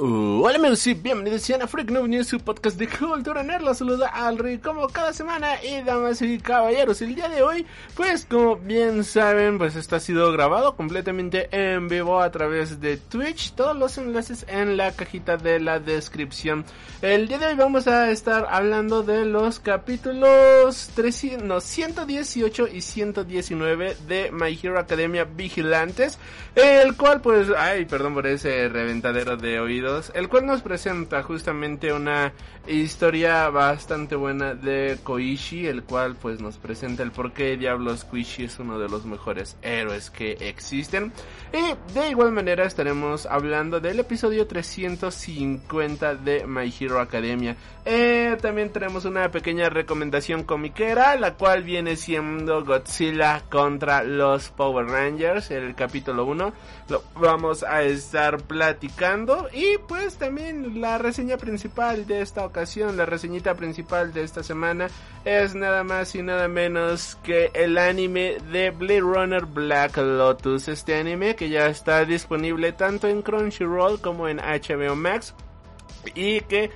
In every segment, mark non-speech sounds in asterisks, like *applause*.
Uh, hola amigos y bienvenidos a Freak Noob News, su podcast de cultura nerd. La saluda Alri como cada semana y damas y caballeros. El día de hoy, pues como bien saben, pues esto ha sido grabado completamente en vivo a través de Twitch. Todos los enlaces en la cajita de la descripción. El día de hoy vamos a estar hablando de los capítulos 300, no, 118 y 119 de My Hero Academia Vigilantes. El cual pues, ay, perdón por ese reventadero de oído el cual nos presenta justamente una historia bastante buena de Koichi, el cual pues nos presenta el por qué diablos Koichi es uno de los mejores héroes que existen. Y de igual manera estaremos hablando del episodio 350 de My Hero Academia. Eh, también tenemos una pequeña recomendación comiquera, la cual viene siendo Godzilla contra los Power Rangers, el capítulo 1. Lo vamos a estar platicando y pues también la reseña principal de esta ocasión, la reseñita principal de esta semana es nada más y nada menos que el anime de Blade Runner Black Lotus. Este anime que ya está disponible tanto en Crunchyroll como en HBO Max y que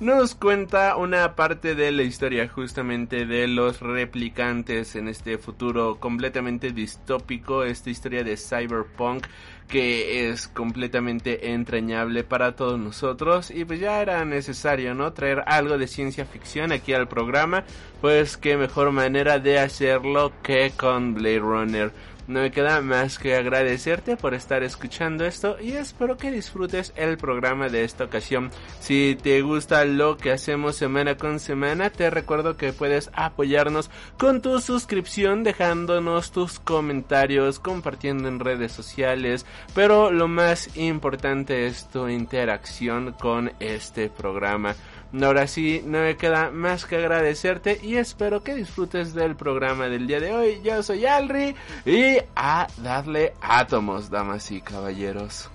nos cuenta una parte de la historia justamente de los replicantes en este futuro completamente distópico, esta historia de cyberpunk que es completamente entrañable para todos nosotros y pues ya era necesario, ¿no? Traer algo de ciencia ficción aquí al programa, pues qué mejor manera de hacerlo que con Blade Runner. No me queda más que agradecerte por estar escuchando esto y espero que disfrutes el programa de esta ocasión. Si te gusta lo que hacemos semana con semana, te recuerdo que puedes apoyarnos con tu suscripción, dejándonos tus comentarios, compartiendo en redes sociales, pero lo más importante es tu interacción con este programa. Ahora sí, no me queda más que agradecerte y espero que disfrutes del programa del día de hoy. Yo soy Alri y a darle átomos, damas y caballeros.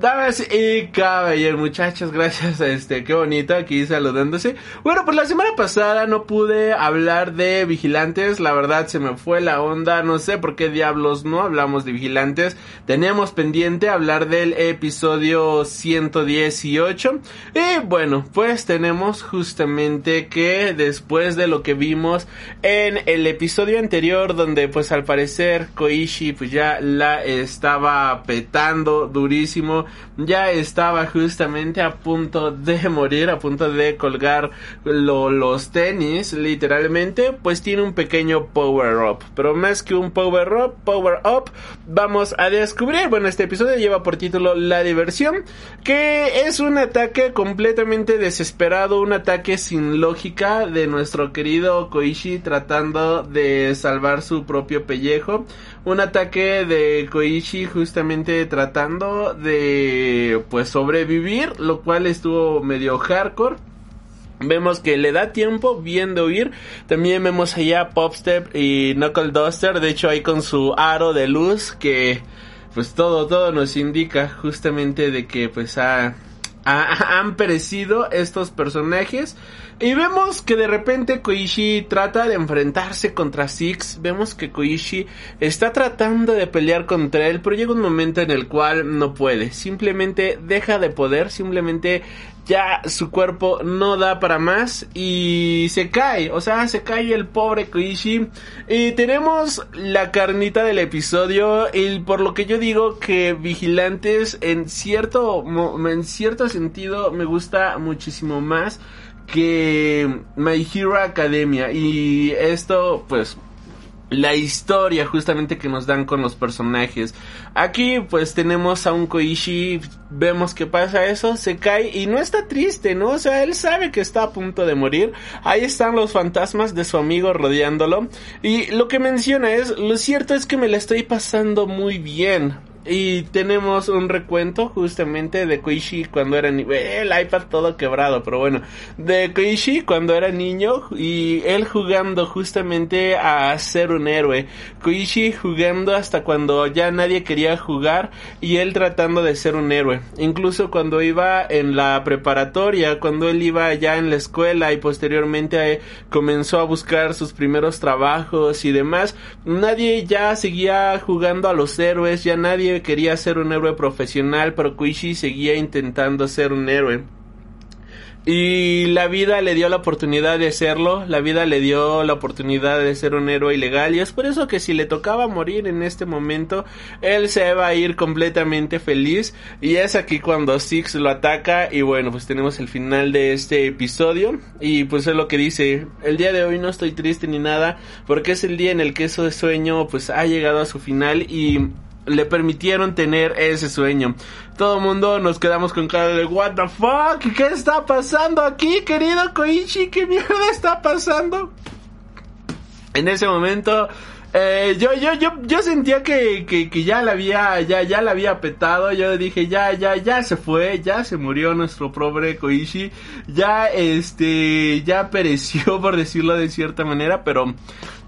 Damas y caballeros, muchachos, gracias a este, qué bonito aquí saludándose. Bueno, pues la semana pasada no pude hablar de vigilantes, la verdad se me fue la onda, no sé por qué diablos no hablamos de vigilantes. Teníamos pendiente hablar del episodio 118 y bueno, pues tenemos justamente que después de lo que vimos en el episodio anterior donde pues al parecer Koichi pues ya la estaba petando durísimo ya estaba justamente a punto de *laughs* morir, a punto de colgar los tenis, literalmente, pues tiene un pequeño power up. Pero más que un power up, power up, vamos a descubrir, bueno, este episodio lleva por título La diversión, que es un ataque completamente desesperado, un ataque sin lógica de nuestro querido Koichi tratando de salvar su propio pellejo un ataque de Koichi justamente tratando de pues sobrevivir, lo cual estuvo medio hardcore. Vemos que le da tiempo bien de huir. También vemos allá Popstep y Knuckle Duster. De hecho, ahí con su aro de luz. Que pues todo, todo nos indica justamente de que pues ha, han perecido estos personajes. Y vemos que de repente Koichi trata de enfrentarse contra Six. Vemos que Koichi está tratando de pelear contra él, pero llega un momento en el cual no puede. Simplemente deja de poder, simplemente ya su cuerpo no da para más y se cae, o sea, se cae el pobre Koichi. Y tenemos la carnita del episodio y por lo que yo digo que Vigilantes en cierto en cierto sentido me gusta muchísimo más que My Hero Academia. Y esto, pues, la historia justamente que nos dan con los personajes. Aquí pues tenemos a un Koishi, vemos que pasa eso, se cae y no está triste, ¿no? O sea, él sabe que está a punto de morir. Ahí están los fantasmas de su amigo rodeándolo. Y lo que menciona es, lo cierto es que me la estoy pasando muy bien. Y tenemos un recuento justamente de Koichi cuando era niño. El iPad todo quebrado, pero bueno. De Koichi cuando era niño y él jugando justamente a ser un héroe. Koichi jugando hasta cuando ya nadie quería jugar y él tratando de ser un héroe. Incluso cuando iba en la preparatoria, cuando él iba ya en la escuela y posteriormente eh, comenzó a buscar sus primeros trabajos y demás. Nadie ya seguía jugando a los héroes, ya nadie quería ser un héroe profesional, pero Kuishi seguía intentando ser un héroe. Y la vida le dio la oportunidad de serlo, la vida le dio la oportunidad de ser un héroe ilegal y es por eso que si le tocaba morir en este momento, él se va a ir completamente feliz y es aquí cuando Six lo ataca y bueno, pues tenemos el final de este episodio y pues es lo que dice, el día de hoy no estoy triste ni nada porque es el día en el que eso de sueño pues ha llegado a su final y le permitieron tener ese sueño. Todo el mundo nos quedamos con cara de what the fuck, ¿qué está pasando aquí, querido Koichi? ¿Qué mierda está pasando? En ese momento eh, yo, yo, yo, yo sentía que, que, que, ya la había, ya, ya la había petado. Yo dije, ya, ya, ya se fue, ya se murió nuestro pobre Koichi. Ya, este, ya pereció, *laughs* por decirlo de cierta manera, pero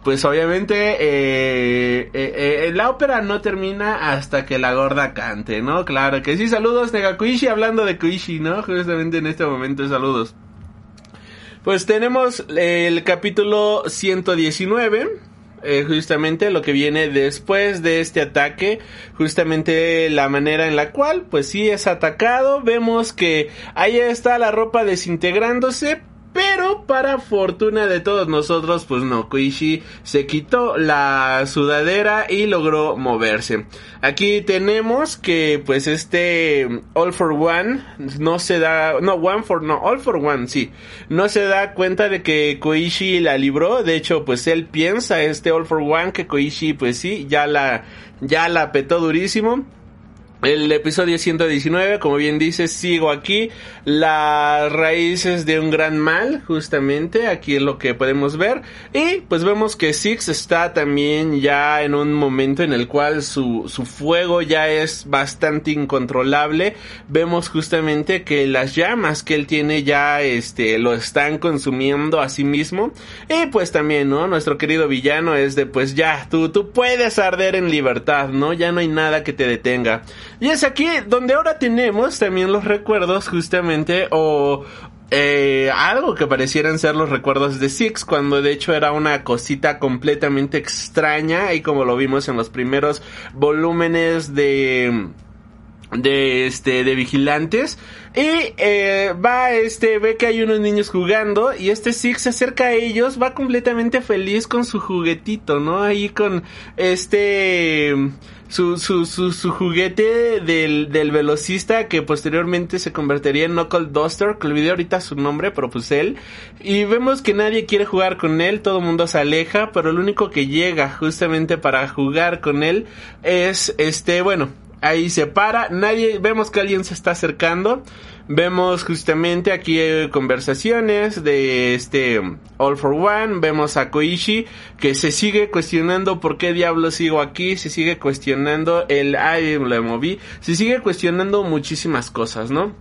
pues obviamente eh, eh, eh, la ópera no termina hasta que la gorda cante, ¿no? Claro que sí, saludos Negakuishi hablando de Kuishi, ¿no? Justamente en este momento, saludos. Pues tenemos el capítulo 119. justamente lo que viene después de este ataque, justamente la manera en la cual, pues sí es atacado, vemos que ahí está la ropa desintegrándose, pero para fortuna de todos nosotros, pues no, Koichi se quitó la sudadera y logró moverse. Aquí tenemos que pues este All for One no se da, no, One for, no, All for One, sí, no se da cuenta de que Koichi la libró, de hecho pues él piensa este All for One que Koichi pues sí, ya la, ya la petó durísimo. El episodio 119, como bien dice, sigo aquí. Las raíces de un gran mal, justamente, aquí es lo que podemos ver. Y pues vemos que Six está también ya en un momento en el cual su, su fuego ya es bastante incontrolable. Vemos justamente que las llamas que él tiene ya este, lo están consumiendo a sí mismo. Y pues también, ¿no? Nuestro querido villano es de pues ya, tú, tú puedes arder en libertad, ¿no? Ya no hay nada que te detenga. Y es aquí donde ahora tenemos también los recuerdos justamente o eh, algo que parecieran ser los recuerdos de Six, cuando de hecho era una cosita completamente extraña y como lo vimos en los primeros volúmenes de de este de vigilantes. Y eh, va este ve que hay unos niños jugando y este Six se acerca a ellos va completamente feliz con su juguetito no ahí con este su, su, su, su juguete del, del velocista que posteriormente se convertiría en Knuckle Duster, que olvidé ahorita su nombre, pero pues él. Y vemos que nadie quiere jugar con él, todo el mundo se aleja, pero el único que llega justamente para jugar con él es este, bueno, ahí se para, nadie, vemos que alguien se está acercando, vemos justamente aquí eh, conversaciones de este All for One, vemos a Koichi que se sigue cuestionando por qué diablos sigo aquí, se sigue cuestionando el ay, moví, se sigue cuestionando muchísimas cosas, ¿no?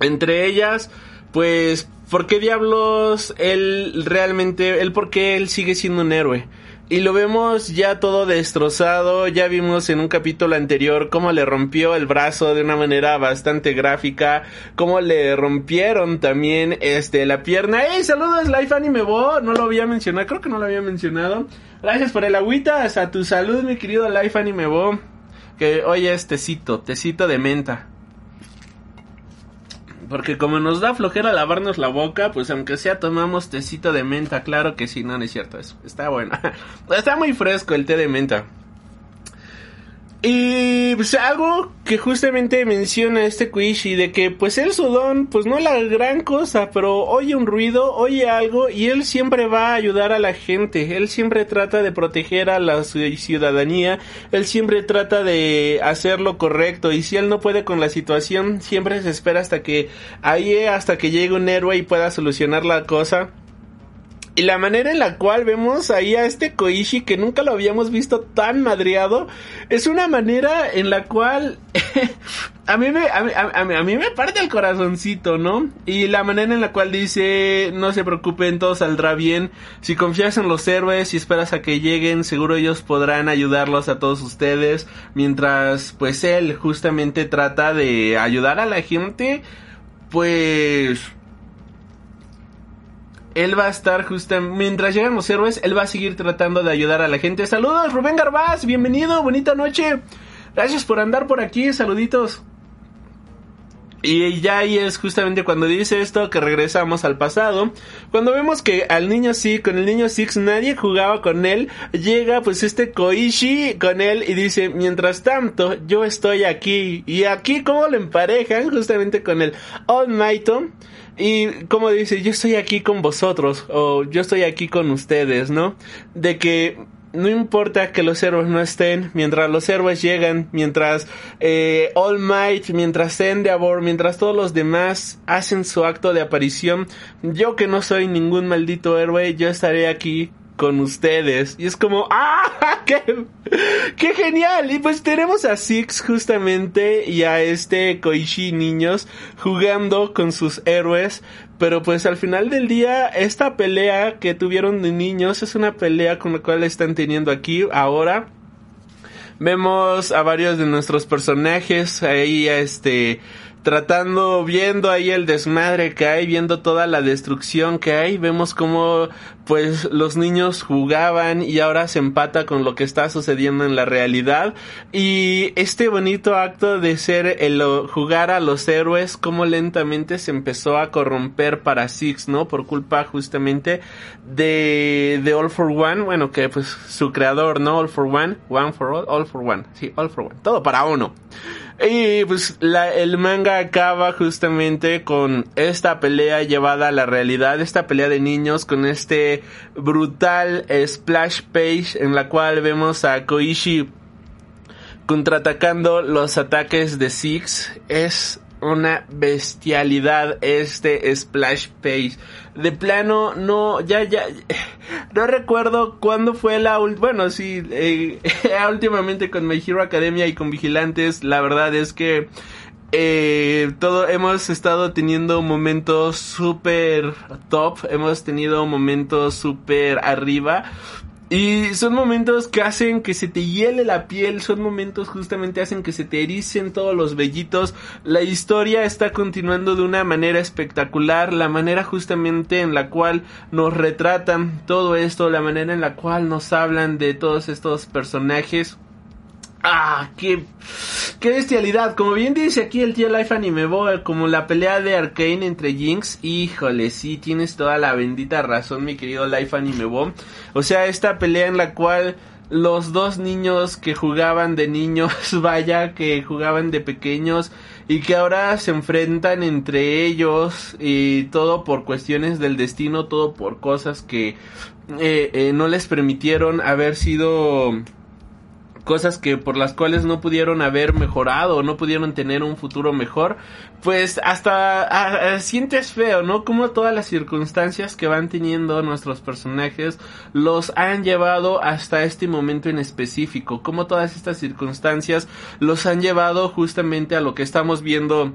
Entre ellas, pues, ¿por qué diablos él realmente, él por qué él sigue siendo un héroe? Y lo vemos ya todo destrozado. Ya vimos en un capítulo anterior cómo le rompió el brazo de una manera bastante gráfica, cómo le rompieron también este la pierna. ¡Hey, saludos Life Anime Bo! No lo había mencionado, creo que no lo había mencionado. Gracias por el agüita, a tu salud, mi querido Life Anime Bo. Que hoy es tecito, tecito de menta. Porque como nos da flojera lavarnos la boca, pues aunque sea tomamos tecito de menta, claro que sí, no, no es cierto eso. Está bueno. *laughs* Está muy fresco el té de menta. Y pues algo que justamente menciona este Koichi de que pues el sudón pues no la gran cosa, pero oye un ruido, oye algo y él siempre va a ayudar a la gente, él siempre trata de proteger a la ciudadanía, él siempre trata de hacer lo correcto y si él no puede con la situación siempre se espera hasta que ahí hasta que llegue un héroe y pueda solucionar la cosa. Y la manera en la cual vemos ahí a este Koichi que nunca lo habíamos visto tan madreado es una manera en la cual *laughs* a, mí me, a, mí, me parte el corazoncito, ¿no? Y la manera en la cual dice no se preocupen, todo saldrá bien. Si confías en los héroes y esperas a que lleguen, seguro ellos podrán ayudarlos a todos ustedes. Mientras pues él justamente trata de ayudar a la gente, pues él va a estar justamente, mientras llegan los héroes, él va a seguir tratando de ayudar a la gente. Saludos, Rubén Garbaz, bienvenido, bonita noche. Gracias por andar por aquí, saluditos. Y ya ahí es justamente cuando dice esto que regresamos al pasado. Cuando vemos que al niño sí, con el niño Six nadie jugaba con él, llega pues este Koichi con él y dice, mientras tanto yo estoy aquí. Y aquí como lo emparejan justamente con el All Might. Y como dice, yo estoy aquí con vosotros o yo estoy aquí con ustedes, ¿no? De que no importa que los héroes no estén, mientras los héroes llegan, mientras eh, All Might, mientras Endeavor, mientras todos los demás hacen su acto de aparición, yo que no soy ningún maldito héroe, yo estaré aquí con ustedes. Y es como, ¡ah! *laughs* ¡Qué, genial! Y pues tenemos a Six justamente y a este Koichi niños jugando con sus héroes. Pero pues al final del día, esta pelea que tuvieron de niños es una pelea con la cual están teniendo aquí ahora. Vemos a varios de nuestros personajes ahí, este, tratando, viendo ahí el desmadre que hay, viendo toda la destrucción que hay, vemos como pues los niños jugaban y ahora se empata con lo que está sucediendo en la realidad y este bonito acto de ser el jugar a los héroes como lentamente se empezó a corromper para Six, ¿no? Por culpa justamente de, de All for One, bueno que pues su creador, ¿no? All for One, One for All, All for One, sí, All for One, todo para uno. Y pues la, el manga acaba justamente con esta pelea llevada a la realidad, esta pelea de niños con este brutal splash page en la cual vemos a Koichi contraatacando los ataques de Six. Es una bestialidad este splash page. De plano, no, ya, ya, no recuerdo cuándo fue la bueno, sí, eh, *laughs* últimamente con My Hero Academia y con Vigilantes, la verdad es que eh, todo hemos estado teniendo momentos súper top, hemos tenido momentos súper arriba, y son momentos que hacen que se te hiele la piel, son momentos justamente hacen que se te ericen todos los vellitos. La historia está continuando de una manera espectacular, la manera justamente en la cual nos retratan todo esto, la manera en la cual nos hablan de todos estos personajes. Ah, qué, qué bestialidad. Como bien dice aquí el tío Life Anime Boy, como la pelea de Arkane entre Jinx. Híjole, sí, tienes toda la bendita razón, mi querido Life Anime Boy. O sea, esta pelea en la cual los dos niños que jugaban de niños, *laughs* vaya, que jugaban de pequeños y que ahora se enfrentan entre ellos y todo por cuestiones del destino, todo por cosas que eh, eh, no les permitieron haber sido cosas que por las cuales no pudieron haber mejorado no pudieron tener un futuro mejor, pues hasta sientes feo, ¿no? Como todas las circunstancias que van teniendo nuestros personajes los han llevado hasta este momento en específico, como todas estas circunstancias los han llevado justamente a lo que estamos viendo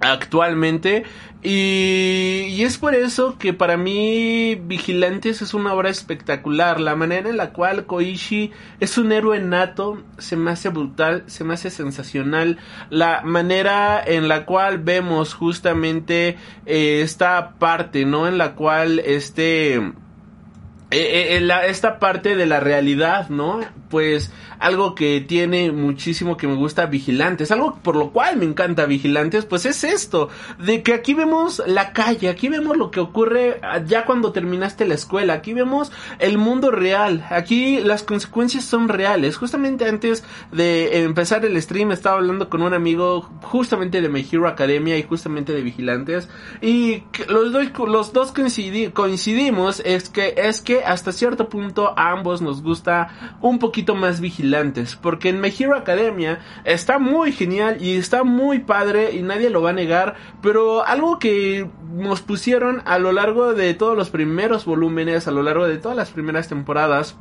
actualmente. Y, es por eso que para mí Vigilantes es una obra espectacular. La manera en la cual Koichi es un héroe nato se me hace brutal se me hace sensacional. La manera en la cual vemos justamente eh, esta parte no en la cual este eh, eh, esta parte de la realidad, ¿no? Pues algo que tiene muchísimo que me gusta Vigilantes, algo por lo cual me encanta Vigilantes, pues es esto, de que aquí vemos la calle, aquí vemos lo que ocurre ya cuando terminaste la escuela, aquí vemos el mundo real, aquí las consecuencias son reales. Justamente antes de empezar el stream estaba hablando con un amigo justamente de My Hero Academia y justamente de Vigilantes y los dos, los dos coincidimos es que es que hasta cierto punto a ambos nos gusta un poquito más Vigilantes, porque en My Academia está muy genial y está muy padre y nadie lo va a negar, pero algo que nos pusieron a lo largo de todos los primeros volúmenes, a lo largo de todas las primeras temporadas,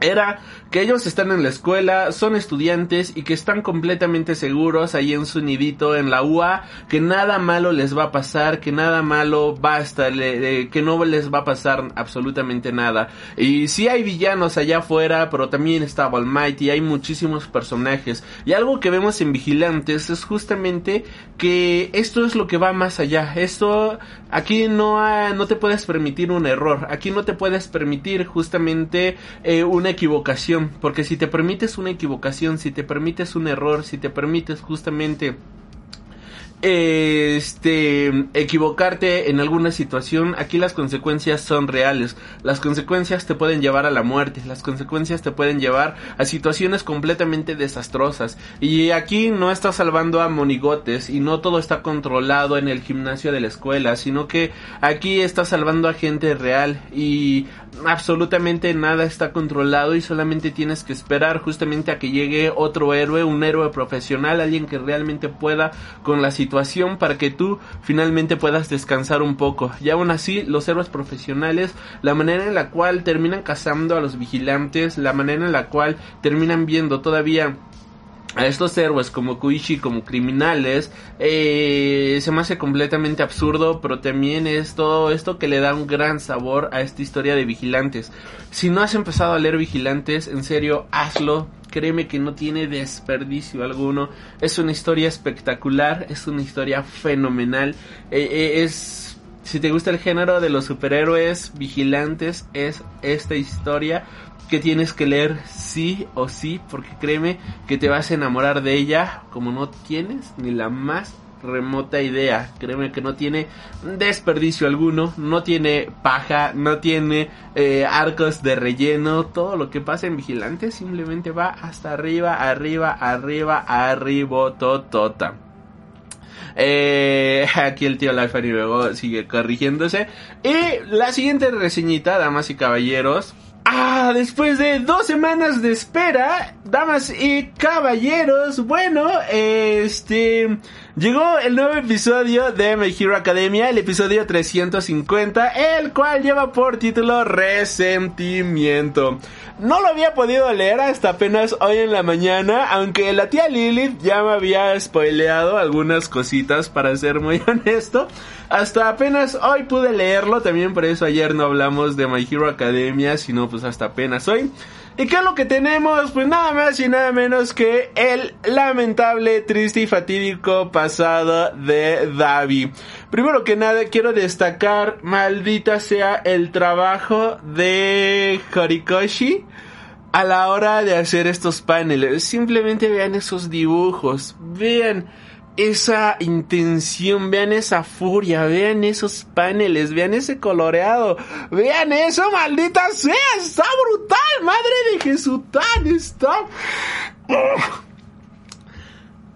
era que ellos están en la escuela, son estudiantes y que están completamente seguros ahí en su nidito en la UA, que nada malo les va a pasar, que nada malo va a estar, que no les va a pasar absolutamente nada. Y sí hay villanos allá afuera, pero también está Almighty, hay muchísimos personajes. Y algo que vemos en Vigilantes es justamente que esto es lo que va más allá. Esto, aquí no, no te puedes permitir un error, aquí no te puedes permitir justamente eh, una equivocación, porque si te permites una equivocación, si te permites un error, si te permites justamente este equivocarte en alguna situación, aquí las consecuencias son reales. Las consecuencias te pueden llevar a la muerte, las consecuencias te pueden llevar a situaciones completamente desastrosas. Y aquí no está salvando a monigotes y no todo está controlado en el gimnasio de la escuela, sino que aquí está salvando a gente real y absolutamente nada está controlado y solamente tienes que esperar justamente a que llegue otro héroe, un héroe profesional, alguien que realmente pueda con la situación para que tú finalmente puedas descansar un poco. Y aún así, los héroes profesionales, la manera en la cual terminan cazando a los vigilantes, la manera en la cual terminan viendo todavía a estos héroes como Kuishi como criminales eh, se me hace completamente absurdo pero también es todo esto que le da un gran sabor a esta historia de vigilantes. Si no has empezado a leer vigilantes en serio hazlo. Créeme que no tiene desperdicio alguno. Es una historia espectacular es una historia fenomenal. Eh, eh, es si te gusta el género de los superhéroes vigilantes es esta historia que tienes que leer sí o sí, porque créeme que te vas a enamorar de ella como no tienes ni la más remota idea. Créeme que no tiene desperdicio alguno, no tiene paja, no tiene eh, arcos de relleno. Todo lo que pasa en Vigilante simplemente va hasta arriba, arriba, arriba, arriba, totota. Eh, *laughs* aquí el tío Life y luego sigue corrigiéndose. Y la siguiente reseñita, damas y caballeros, Ah, después de dos semanas de espera, damas y caballeros, bueno, este, llegó el nuevo episodio de My Hero Academia, el episodio 350, el cual lleva por título Resentimiento. No lo había podido leer hasta apenas hoy en la mañana, aunque la tía Lilith ya me había spoileado algunas cositas, para ser muy *laughs* honesto. Hasta apenas hoy pude leerlo, también por eso ayer no hablamos de My Hero Academia, sino pues hasta apenas hoy. ¿Y qué es lo que tenemos? Pues nada más y nada menos que el lamentable, triste y fatídico pasado de Davi. Primero que nada quiero destacar, maldita sea el trabajo de Horikoshi a la hora de hacer estos paneles. Simplemente vean esos dibujos, vean esa intención, vean esa furia, vean esos paneles, vean ese coloreado, vean eso, maldita sea, está brutal, madre de Jesús, está.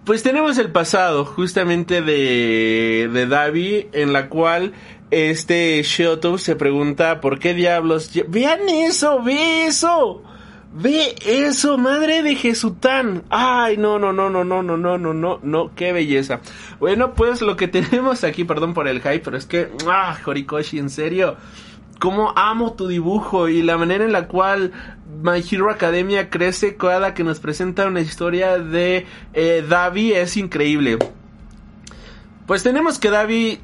Pues tenemos el pasado, justamente de, de Davi, en la cual este Shoto se pregunta por qué diablos. Vean eso, ve eso. Ve eso, madre de Jesután. Ay, no, no, no, no, no, no, no, no, no, no, qué belleza. Bueno, pues lo que tenemos aquí, perdón por el hype, pero es que, ah, Horikoshi, en serio. Cómo amo tu dibujo y la manera en la cual My Hero Academia crece cada que nos presenta una historia de eh, Davi es increíble. Pues tenemos que Davi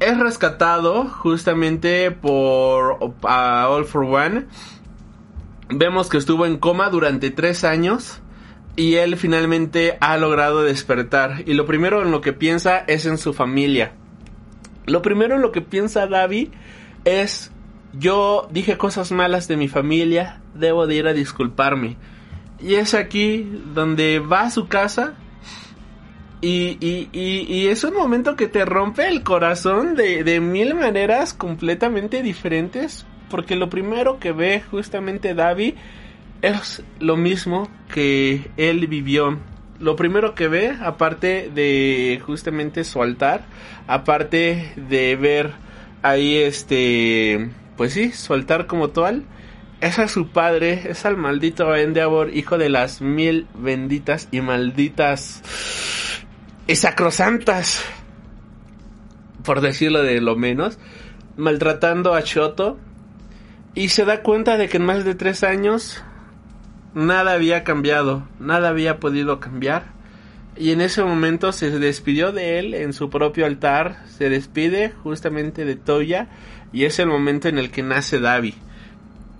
es rescatado justamente por All for One Vemos que estuvo en coma durante tres años y él finalmente ha logrado despertar. Y lo primero en lo que piensa es en su familia. Lo primero en lo que piensa David es, yo dije cosas malas de mi familia, debo de ir a disculparme. Y es aquí donde va a su casa. Y, y, y, y es un momento que te rompe el corazón de, de mil maneras completamente diferentes. Porque lo primero que ve justamente David es lo mismo que él vivió. Lo primero que ve, aparte de justamente su altar, aparte de ver ahí este, pues sí, su altar como tal, es a su padre, es al maldito Endeavor, hijo de las mil benditas y malditas y sacrosantas, por decirlo de lo menos, maltratando a Shoto. Y se da cuenta de que en más de tres años nada había cambiado, nada había podido cambiar. Y en ese momento se despidió de él en su propio altar, se despide justamente de Toya y es el momento en el que nace Davi.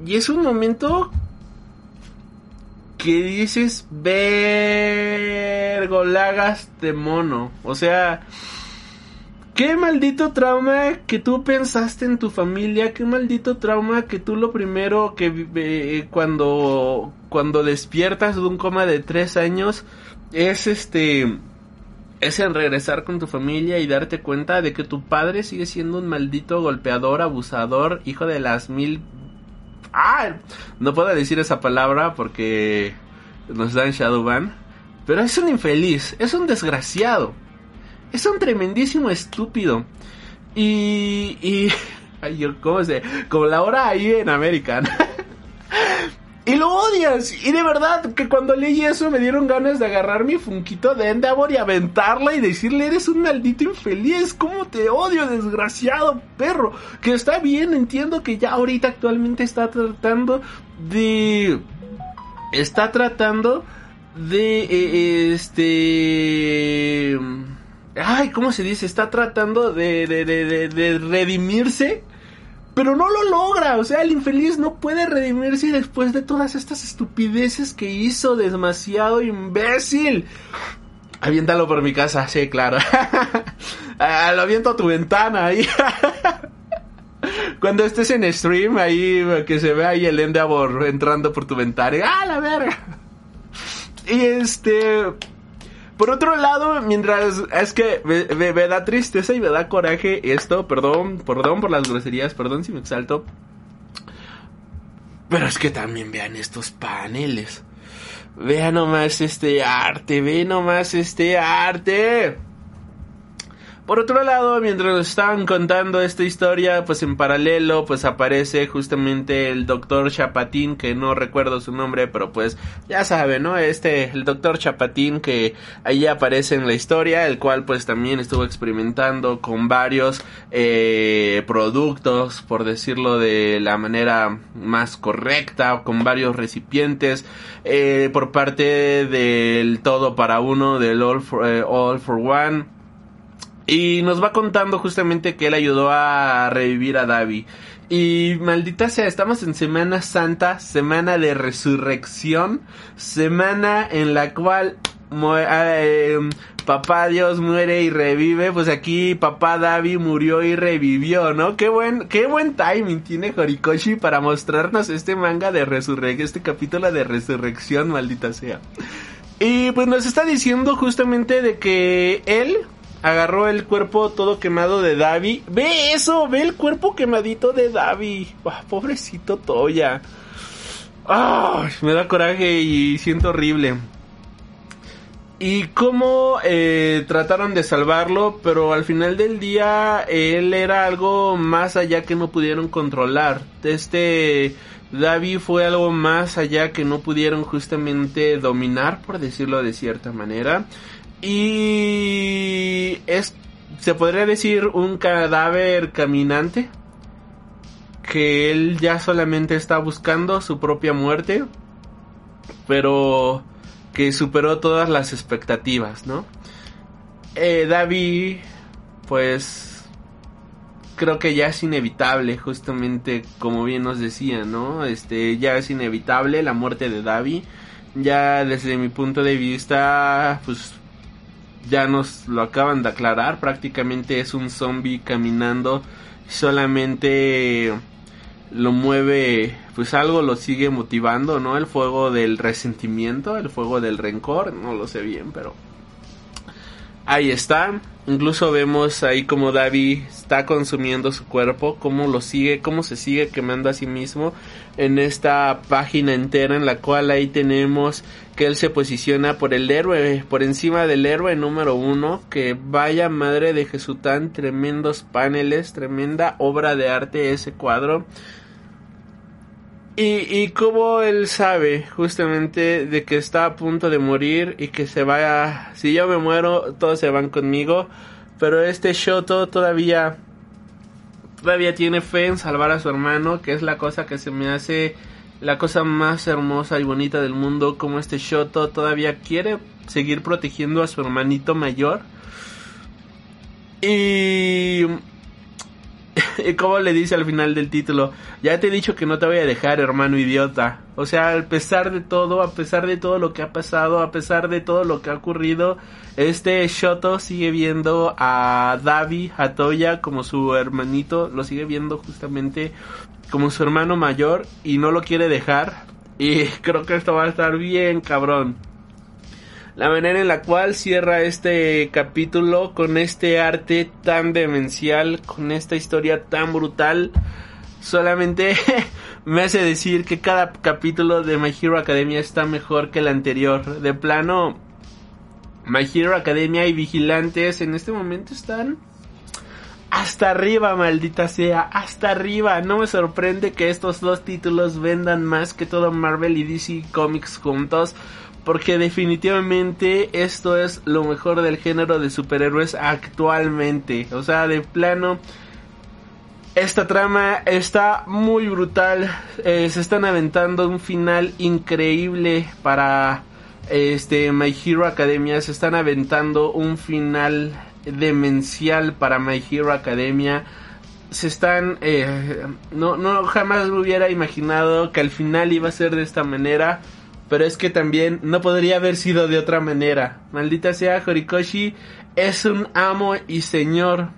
Y es un momento que dices, vergolagas de mono. O sea, qué maldito trauma que tú pensaste en tu familia, qué maldito trauma que tú lo primero que eh, cuando, cuando despiertas de un coma de tres años es este es en regresar con tu familia y darte cuenta de que tu padre sigue siendo un maldito golpeador, abusador, hijo de las mil Ah, no puedo decir esa palabra porque nos dan Shadowban. Pero es un infeliz, es un desgraciado. Es un tremendísimo estúpido. Y. y *laughs* ¿cómo se.? Como la hora ahí en American. *laughs* y lo odias. Y de verdad que cuando leí eso me dieron ganas de agarrar mi funquito de Endeavor y aventarla y decirle, eres un maldito infeliz, ¿cómo te odio, desgraciado perro? Que está bien, entiendo que ya ahorita actualmente está tratando de... Está tratando de... Eh, este... Ay, ¿cómo se dice? Está tratando de, de, de, de redimirse pero no lo logra, o sea, el infeliz no puede redimirse después de todas estas estupideces que hizo, demasiado imbécil. Aviéntalo por mi casa, sí, claro. *laughs* Ah, lo aviento a tu ventana ahí. *laughs* Cuando estés en stream, ahí que se ve ahí el Endeavor entrando por tu ventana. ¡Ah, la verga! Y este. Por otro lado, mientras es que me, da tristeza y me da coraje esto, perdón, perdón por las groserías, perdón si me exalto. Pero es que también vean estos paneles. Vean nomás este arte, vean nomás este arte. Por otro lado, mientras nos estaban contando esta historia, pues en paralelo, pues aparece justamente el doctor Chapatín, que no recuerdo su nombre, pero pues ya sabe, ¿no? Este, el doctor Chapatín que ahí aparece en la historia, el cual pues también estuvo experimentando con varios eh, productos, por decirlo de la manera más correcta, con varios recipientes, eh, por parte del todo para uno, del All for, eh, all for One y nos va contando justamente que él ayudó a revivir a Davi. Y maldita sea, estamos en Semana Santa, semana de resurrección, semana en la cual eh, papá Dios muere y revive, pues aquí papá Davi murió y revivió, ¿no? Qué buen, qué buen timing tiene Horikoshi para mostrarnos este manga de resurrección, este capítulo de resurrección, maldita sea. Y pues nos está diciendo justamente de que él agarró el cuerpo todo quemado de Davi. Ve eso, ve el cuerpo quemadito de Davi. Pobrecito Toya. me da coraje y siento horrible. Y cómo eh, trataron de salvarlo, pero al final del día él era algo más allá que no pudieron controlar. Este Davi fue algo más allá que no pudieron justamente dominar, por decirlo de cierta manera. Y es, se podría decir, un cadáver caminante. Que él ya solamente está buscando su propia muerte. Pero que superó todas las expectativas, ¿no? Eh, David, pues creo que ya es inevitable, justamente como bien nos decía, ¿no? Este, ya es inevitable la muerte de David. Ya desde mi punto de vista, pues ya nos lo acaban de aclarar, prácticamente es un zombie caminando, solamente lo mueve, pues algo lo sigue motivando, ¿no? El fuego del resentimiento, el fuego del rencor, no lo sé bien, pero ahí está. Incluso vemos ahí como Davi está consumiendo su cuerpo, cómo lo sigue, cómo se sigue quemando a sí mismo en esta página entera en la cual ahí tenemos que él se posiciona por el héroe, por encima del héroe número uno, que vaya madre de Jesután, tremendos paneles, tremenda obra de arte ese cuadro. Y, y como él sabe justamente de que está a punto de morir y que se vaya, si yo me muero, todos se van conmigo. Pero este Shoto todavía, todavía tiene fe en salvar a su hermano, que es la cosa que se me hace la cosa más hermosa y bonita del mundo, como este Shoto todavía quiere seguir protegiendo a su hermanito mayor. Y *laughs* y como le dice al final del título, ya te he dicho que no te voy a dejar, hermano idiota. O sea, a pesar de todo, a pesar de todo lo que ha pasado, a pesar de todo lo que ha ocurrido, este Shoto sigue viendo a Davi, a Toya como su hermanito, lo sigue viendo justamente como su hermano mayor y no lo quiere dejar. Y *laughs* creo que esto va a estar bien cabrón la manera en la cual cierra este capítulo con este arte tan demencial, con esta historia tan brutal, solamente *laughs* me hace decir que cada capítulo de My Hero Academia está mejor que el anterior. De plano, My Hero Academia y Vigilantes en este momento están hasta arriba, maldita sea, hasta arriba. No me sorprende que estos dos títulos vendan más que todo Marvel y DC Comics juntos porque definitivamente esto es lo mejor del género de superhéroes actualmente. O sea, de plano, esta trama está muy brutal. Eh, se están aventando un final increíble para este My Hero Academia. Se están aventando un final demencial para My Hero Academia. Se están... Eh, no, no, jamás me hubiera imaginado que al final iba a ser de esta manera. Pero es que también no podría haber sido de otra manera. Maldita sea, Horikoshi es un amo y señor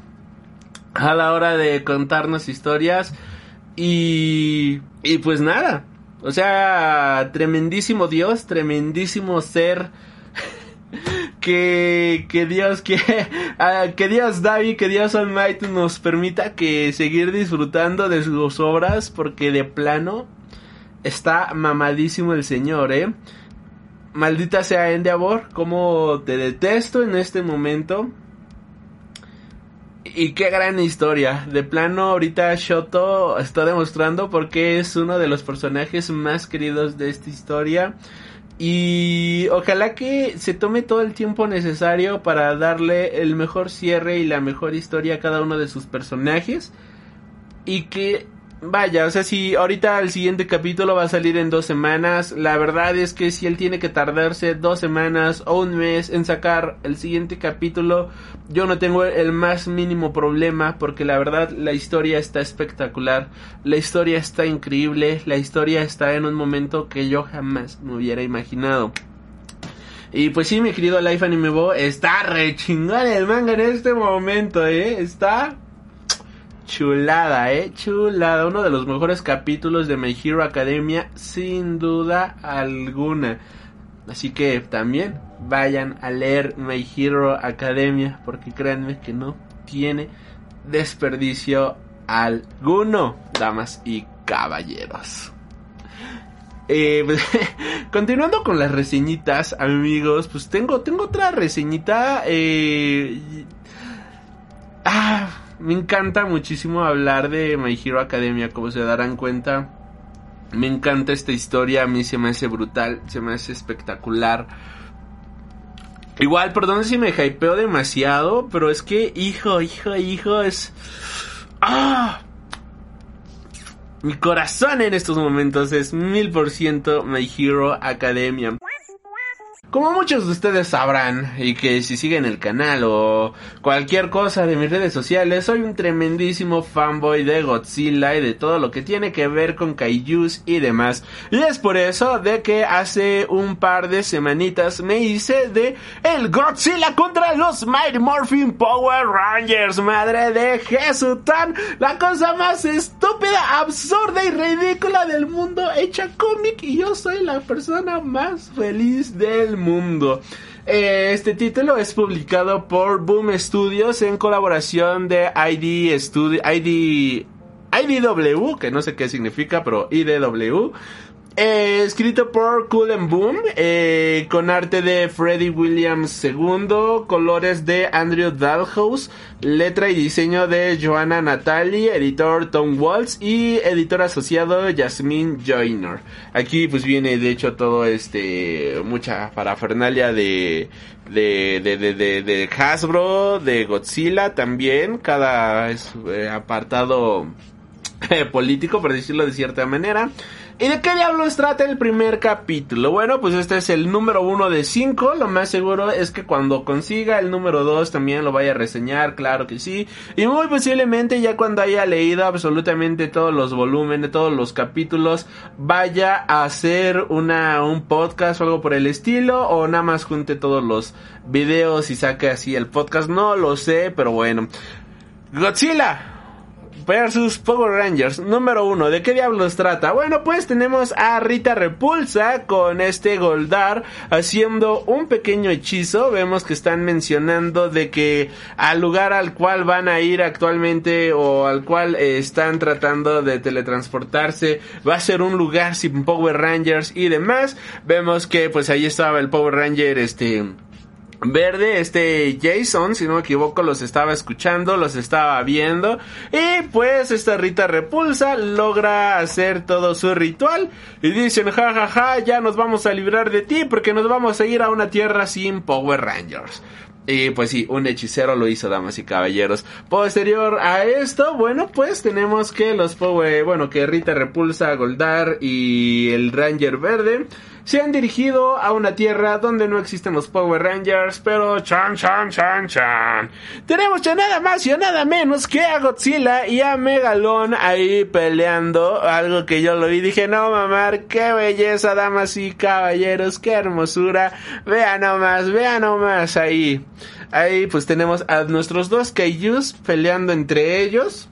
a la hora de contarnos historias. Y, y pues nada. O sea, tremendísimo Dios, tremendísimo ser. Que, que Dios *laughs* que, ah, que Dios David, que Dios Almighty nos permita que seguir disfrutando de sus obras porque de plano Está mamadísimo el señor, ¿eh? Maldita sea Endeavor, como te detesto en este momento. Y qué gran historia. De plano, ahorita Shoto está demostrando porque es uno de los personajes más queridos de esta historia. Y ojalá que se tome todo el tiempo necesario para darle el mejor cierre y la mejor historia a cada uno de sus personajes. Y que Vaya, o sea, si ahorita el siguiente capítulo va a salir en dos semanas, la verdad es que si él tiene que tardarse dos semanas o un mes en sacar el siguiente capítulo, yo no tengo el más mínimo problema porque la verdad la historia está espectacular, la historia está increíble, la historia está en un momento que yo jamás me hubiera imaginado. Y pues sí, mi querido Life Anime Bo, está re chingón el manga en este momento, eh, está Chulada, eh, chulada. Uno de los mejores capítulos de My Hero Academia, sin duda alguna. Así que también vayan a leer My Hero Academia, porque créanme que no tiene desperdicio alguno, damas y caballeros. Eh, *laughs* continuando con las reseñitas, amigos, pues tengo, tengo otra reseñita. Eh, ah, me encanta muchísimo hablar de My Hero Academia, como se darán cuenta. Me encanta esta historia, a mí se me hace brutal, se me hace espectacular. Igual, perdón si me hypeo demasiado, pero es que, hijo, hijo, hijo, es... ¡Ah! Mi corazón en estos momentos es mil por ciento My Hero Academia. Como muchos de ustedes sabrán, y que si siguen el canal o cualquier cosa de mis redes sociales, soy un tremendísimo fanboy de Godzilla y de todo lo que tiene que ver con kaijus y demás. Y es por eso de que hace un par de semanitas me hice de el Godzilla contra los Mighty Morphin Power Rangers. Madre de Jesús, tan la cosa más estúpida absurda y ridícula del mundo hecha cómic y yo soy la persona más feliz del mundo. Eh, este título es publicado por Boom Studios en colaboración de ID Studio, ID, IDW, que no sé qué significa, pero IDW. Eh, escrito por Cool and Boom, eh, con arte de Freddie Williams II, colores de Andrew Dalhouse, letra y diseño de Joanna Natali, editor Tom Waltz y editor asociado Jasmine Joyner. Aquí pues viene de hecho todo este, mucha parafernalia de, de, de, de, de, Hasbro, de Godzilla también, cada eh, apartado *laughs* político, por decirlo de cierta manera. ¿Y de qué diablos trata el primer capítulo? Bueno, pues este es el número uno de cinco. Lo más seguro es que cuando consiga el número dos también lo vaya a reseñar, claro que sí. Y muy posiblemente ya cuando haya leído absolutamente todos los volúmenes, todos los capítulos, vaya a hacer una, un podcast o algo por el estilo. O nada más junte todos los videos y saque así el podcast. No lo sé, pero bueno. Godzilla versus Power Rangers. Número uno, ¿de qué diablos trata? Bueno, pues tenemos a Rita Repulsa con este Goldar haciendo un pequeño hechizo. Vemos que están mencionando de que al lugar al cual van a ir actualmente o al cual están tratando de teletransportarse va a ser un lugar sin Power Rangers y demás. Vemos que pues ahí estaba el Power Ranger este Verde, este Jason, si no me equivoco, los estaba escuchando, los estaba viendo. Y pues esta Rita Repulsa logra hacer todo su ritual. Y dicen, jajaja, ja, ja, ya nos vamos a librar de ti porque nos vamos a ir a una tierra sin Power Rangers. Y pues sí, un hechicero lo hizo, damas y caballeros. Posterior a esto, bueno, pues tenemos que los Power, bueno, que Rita Repulsa, Goldar y el Ranger Verde se han dirigido a una tierra donde no existen los Power Rangers, pero chan chan chan chan. Tenemos ya nada más y nada menos que a Godzilla y a Megalon ahí peleando, algo que yo lo vi dije, no mamar, qué belleza, damas y caballeros, qué hermosura. Vean nomás, vean nomás ahí. Ahí pues tenemos a nuestros dos Kaijus peleando entre ellos.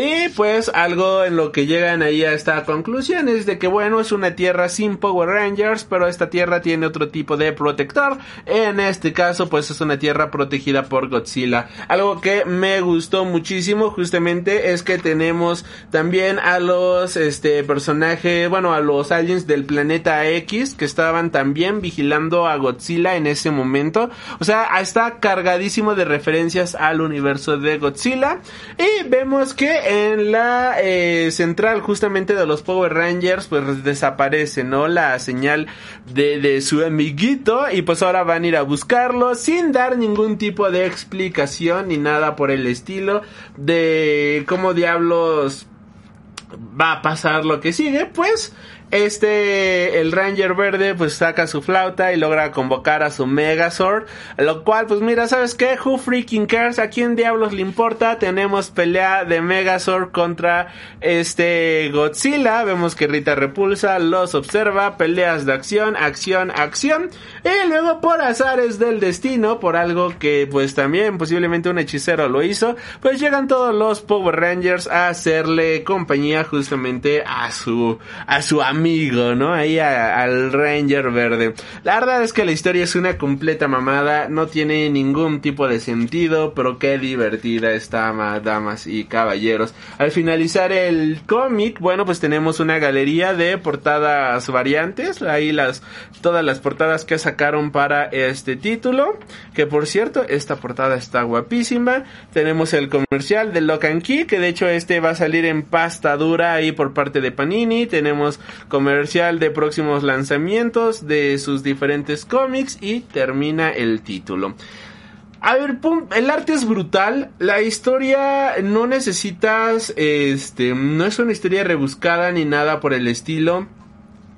Y pues algo en lo que llegan ahí a esta conclusión es de que bueno, es una tierra sin Power Rangers, pero esta tierra tiene otro tipo de protector. En este caso pues es una tierra protegida por Godzilla. Algo que me gustó muchísimo justamente es que tenemos también a los este personajes, bueno, a los aliens del planeta X que estaban también vigilando a Godzilla en ese momento. O sea, está cargadísimo de referencias al universo de Godzilla. Y vemos que en la eh, central justamente de los Power Rangers pues desaparece, ¿no? La señal de, de su amiguito y pues ahora van a ir a buscarlo sin dar ningún tipo de explicación ni nada por el estilo de cómo diablos va a pasar lo que sigue, pues este, el Ranger Verde, pues saca su flauta y logra convocar a su Megazord. Lo cual, pues mira, ¿sabes qué? Who freaking cares? ¿A quién diablos le importa? Tenemos pelea de Megazord contra este Godzilla. Vemos que Rita Repulsa los observa. Peleas de acción, acción, acción. Y luego, por azares del destino, por algo que, pues también posiblemente un hechicero lo hizo, pues llegan todos los Power Rangers a hacerle compañía justamente a su, a su amigo amigo, ¿no? Ahí al Ranger Verde. La verdad es que la historia es una completa mamada, no tiene ningún tipo de sentido, pero qué divertida está, damas y caballeros. Al finalizar el cómic, bueno, pues tenemos una galería de portadas variantes, ahí las, todas las portadas que sacaron para este título, que por cierto, esta portada está guapísima. Tenemos el comercial de Lock and Key, que de hecho este va a salir en pasta dura ahí por parte de Panini. Tenemos comercial de próximos lanzamientos de sus diferentes cómics y termina el título. A ver, el arte es brutal, la historia no necesitas, este, no es una historia rebuscada ni nada por el estilo.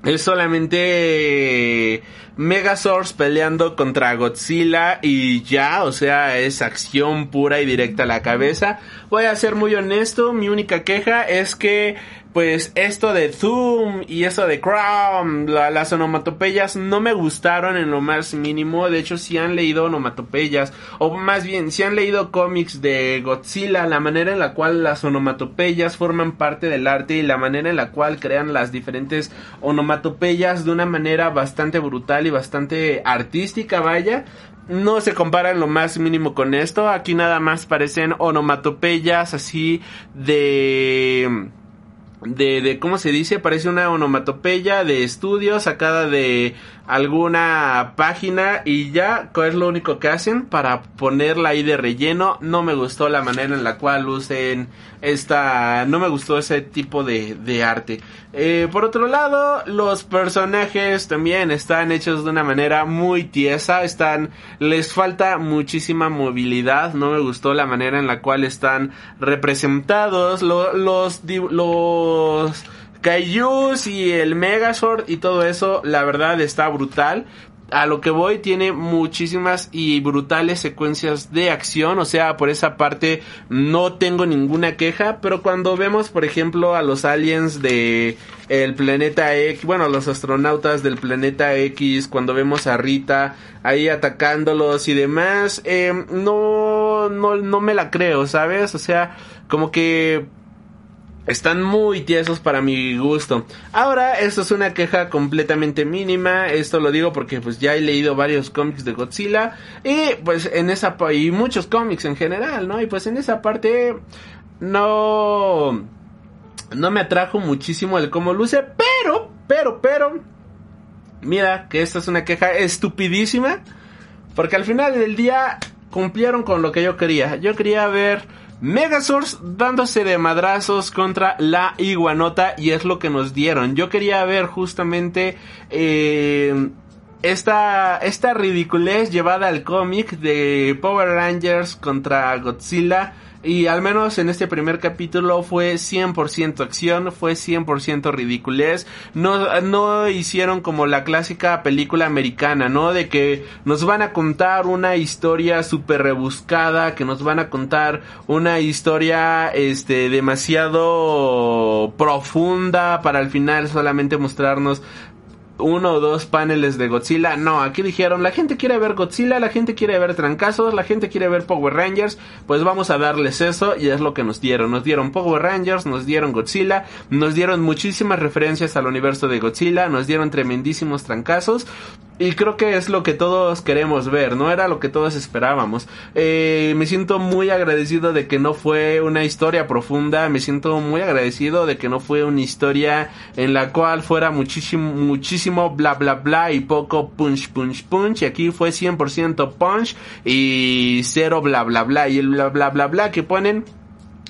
Es solamente Megazords peleando contra Godzilla y ya, o sea, es acción pura y directa a la cabeza. Voy a ser muy honesto, mi única queja es que pues esto de Zoom y eso de Chrome, las onomatopeyas no me gustaron en lo más mínimo. De hecho, si han leído onomatopeyas, o más bien, si han leído cómics de Godzilla, la manera en la cual las onomatopeyas forman parte del arte y la manera en la cual crean las diferentes onomatopeyas de una manera bastante brutal y bastante artística, vaya no se compara en lo más mínimo con esto. Aquí nada más parecen onomatopeyas así de de, de, ¿cómo se dice? Parece una onomatopeya de estudio sacada de alguna página y ya, es lo único que hacen para ponerla ahí de relleno? No me gustó la manera en la cual usen esta, no me gustó ese tipo de, de arte. Eh, por otro lado, los personajes también están hechos de una manera muy tiesa, están, les falta muchísima movilidad, no me gustó la manera en la cual están representados, los, los, los Kaijus y el Megazord y todo eso, la verdad está brutal. A lo que voy tiene muchísimas y brutales secuencias de acción, o sea, por esa parte no tengo ninguna queja, pero cuando vemos, por ejemplo, a los aliens de el planeta X, bueno, los astronautas del planeta X, cuando vemos a Rita ahí atacándolos y demás, eh, no, no, no me la creo, ¿sabes? O sea, como que están muy tiesos para mi gusto. Ahora, esto es una queja completamente mínima. Esto lo digo porque pues ya he leído varios cómics de Godzilla. Y pues en esa y muchos cómics en general, ¿no? Y pues en esa parte no no me atrajo muchísimo el cómo luce, pero pero pero mira que esta es una queja estupidísima porque al final del día cumplieron con lo que yo quería. Yo quería ver Megazords dándose de madrazos contra la iguanota y es lo que nos dieron. Yo quería ver justamente eh, esta, esta ridiculez llevada al cómic de Power Rangers contra Godzilla y al menos en este primer capítulo fue 100% acción, fue 100% ridiculez. No, no hicieron como la clásica película americana, ¿no? De que nos van a contar una historia súper rebuscada, que nos van a contar una historia, este, demasiado profunda para al final solamente mostrarnos uno o dos paneles de Godzilla. No, aquí dijeron, la gente quiere ver Godzilla, la gente quiere ver trancazos, la gente quiere ver Power Rangers, pues vamos a darles eso y es lo que nos dieron. Nos dieron Power Rangers, nos dieron Godzilla, nos dieron muchísimas referencias al universo de Godzilla, nos dieron tremendísimos trancazos y creo que es lo que todos queremos ver, no era lo que todos esperábamos. Eh, me siento muy agradecido de que no fue una historia profunda, me siento muy agradecido de que no fue una historia en la cual fuera muchísimo, muchísimo bla bla bla y poco punch punch punch. Y aquí fue 100% punch y cero bla bla bla y el bla bla bla bla que ponen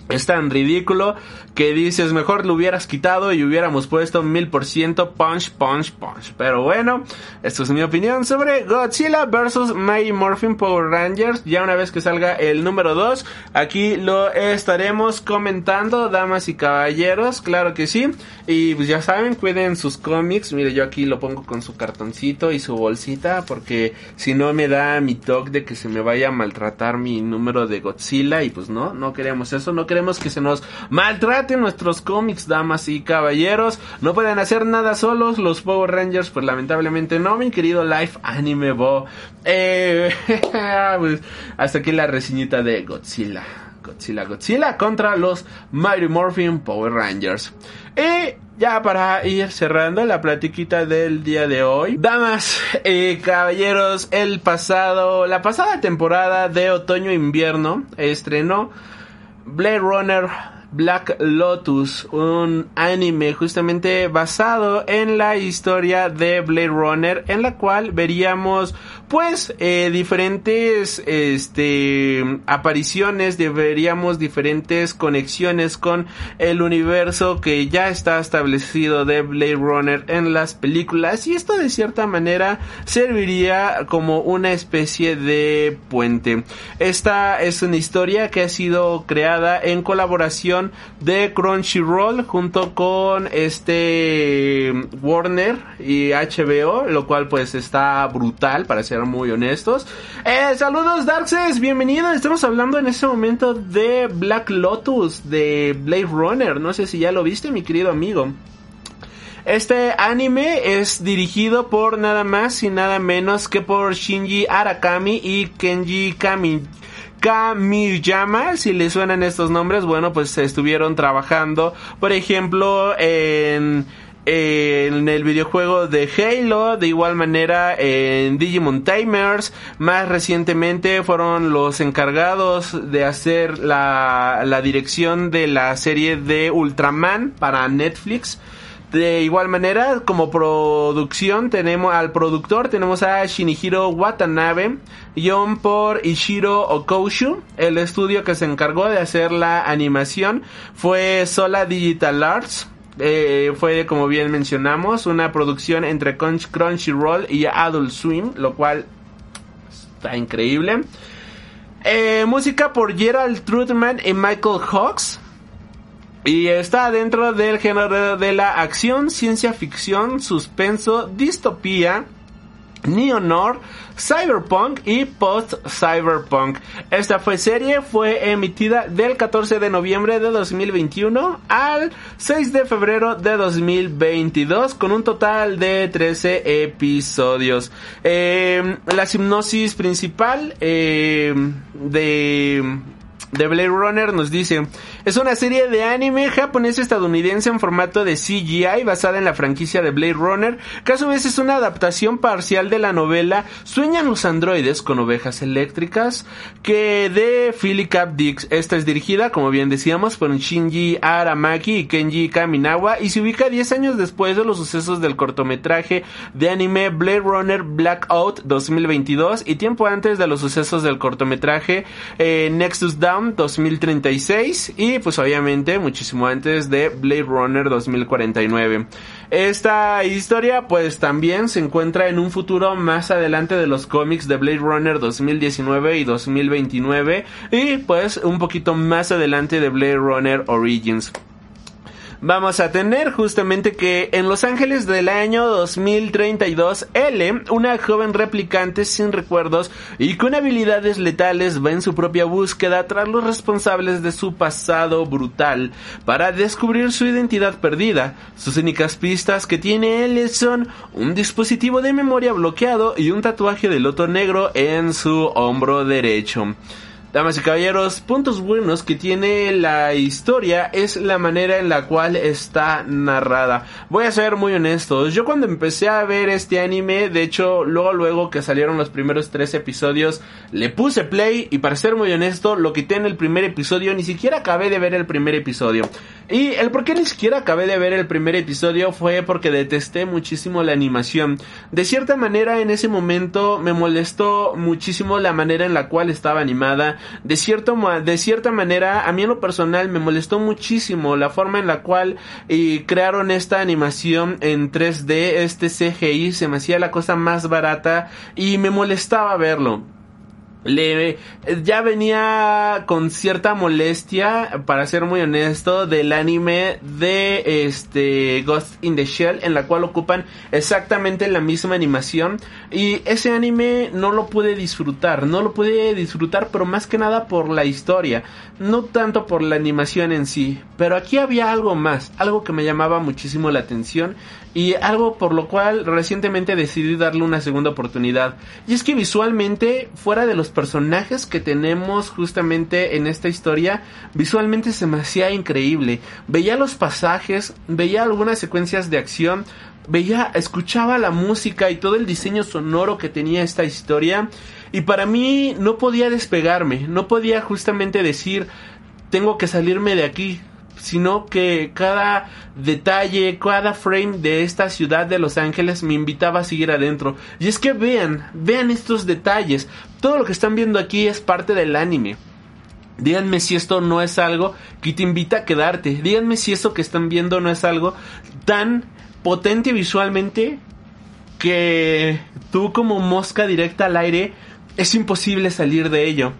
es tan ridículo que dices mejor lo hubieras quitado y hubiéramos puesto mil por ciento punch punch punch. Pero bueno esto es mi opinión sobre Godzilla vs Mighty Morphin Power Rangers. Ya una vez que salga el número 2 aquí lo estaremos comentando damas y caballeros claro que sí. Y pues ya saben cuiden sus cómics. Mire yo aquí lo pongo con su cartoncito y su bolsita porque si no me da mi toque de que se me vaya a maltratar mi número de Godzilla y pues no no queremos eso. No queremos que se nos nuestros cómics, damas y caballeros. No pueden hacer nada solos los Power Rangers, pues lamentablemente no, mi querido Life Anime Bo. Eh, *laughs* pues, hasta aquí la reseñita de Godzilla. Godzilla, Godzilla contra los Mighty Morphin Power Rangers. Y ya para ir cerrando la platiquita del día de hoy. Damas y caballeros, el pasado, la pasada temporada de otoño-invierno estrenó Blade Runner Black Lotus, un anime justamente basado en la historia de Blade Runner, en la cual veríamos pues eh, diferentes este apariciones, veríamos diferentes conexiones con el universo que ya está establecido de Blade Runner en las películas y esto de cierta manera serviría como una especie de puente. Esta es una historia que ha sido creada en colaboración de Crunchyroll junto con este Warner y HBO, lo cual pues está brutal para ser muy honestos. Eh, saludos Darkseid, bienvenido. Estamos hablando en este momento de Black Lotus de Blade Runner. No sé si ya lo viste, mi querido amigo. Este anime es dirigido por nada más y nada menos que por Shinji Arakami y Kenji Kami. Kamiyama, si le suenan estos nombres, bueno, pues estuvieron trabajando, por ejemplo, en el videojuego de Halo, de igual manera en Digimon Timers, más recientemente fueron los encargados de hacer la, la dirección de la serie de Ultraman para Netflix. De igual manera, como producción, tenemos al productor, tenemos a Shinihiro Watanabe, guion por Ishiro Okoushu. El estudio que se encargó de hacer la animación fue Sola Digital Arts. Eh, fue, como bien mencionamos, una producción entre Crunchyroll y Adult Swim, lo cual está increíble. Eh, música por Gerald Trudman y Michael Hawks. Y está dentro del género de la acción, ciencia ficción, suspenso, distopía, Neo-Nord, Cyberpunk y Post-Cyberpunk. Esta fue serie fue emitida del 14 de noviembre de 2021 al 6 de febrero de 2022 con un total de 13 episodios. Eh, la hipnosis principal eh, de de Blade Runner nos dice, es una serie de anime japonés-estadounidense en formato de CGI basada en la franquicia de Blade Runner, que a su vez es una adaptación parcial de la novela Sueñan los androides con ovejas eléctricas, que de Philip K. Dix. Esta es dirigida, como bien decíamos, por Shinji Aramaki y Kenji Kaminawa y se ubica 10 años después de los sucesos del cortometraje de anime Blade Runner Blackout 2022 y tiempo antes de los sucesos del cortometraje eh, Nexus Down 2036 y pues obviamente muchísimo antes de Blade Runner 2049. Esta historia pues también se encuentra en un futuro más adelante de los cómics de Blade Runner 2019 y 2029 y pues un poquito más adelante de Blade Runner Origins vamos a tener justamente que en Los Ángeles del año 2032, L, una joven replicante sin recuerdos y con habilidades letales, va en su propia búsqueda tras los responsables de su pasado brutal para descubrir su identidad perdida. Sus únicas pistas que tiene L son un dispositivo de memoria bloqueado y un tatuaje de loto negro en su hombro derecho. Damas y caballeros, puntos buenos que tiene la historia es la manera en la cual está narrada. Voy a ser muy honesto, yo cuando empecé a ver este anime, de hecho, luego luego que salieron los primeros tres episodios, le puse play y para ser muy honesto, lo quité en el primer episodio, ni siquiera acabé de ver el primer episodio. Y el por qué ni siquiera acabé de ver el primer episodio fue porque detesté muchísimo la animación. De cierta manera en ese momento me molestó muchísimo la manera en la cual estaba animada de, cierto, de cierta manera, a mí en lo personal me molestó muchísimo la forma en la cual eh, crearon esta animación en 3D, este CGI, se me hacía la cosa más barata y me molestaba verlo. Le ya venía con cierta molestia para ser muy honesto del anime de este Ghost in the Shell en la cual ocupan exactamente la misma animación y ese anime no lo pude disfrutar no lo pude disfrutar pero más que nada por la historia no tanto por la animación en sí pero aquí había algo más algo que me llamaba muchísimo la atención y algo por lo cual recientemente decidí darle una segunda oportunidad. Y es que visualmente, fuera de los personajes que tenemos justamente en esta historia, visualmente se me hacía increíble. Veía los pasajes, veía algunas secuencias de acción, veía, escuchaba la música y todo el diseño sonoro que tenía esta historia. Y para mí no podía despegarme, no podía justamente decir, tengo que salirme de aquí, sino que cada detalle, cada frame de esta ciudad de Los Ángeles me invitaba a seguir adentro. Y es que vean, vean estos detalles. Todo lo que están viendo aquí es parte del anime. Díganme si esto no es algo que te invita a quedarte. Díganme si esto que están viendo no es algo tan potente visualmente que tú como mosca directa al aire es imposible salir de ello.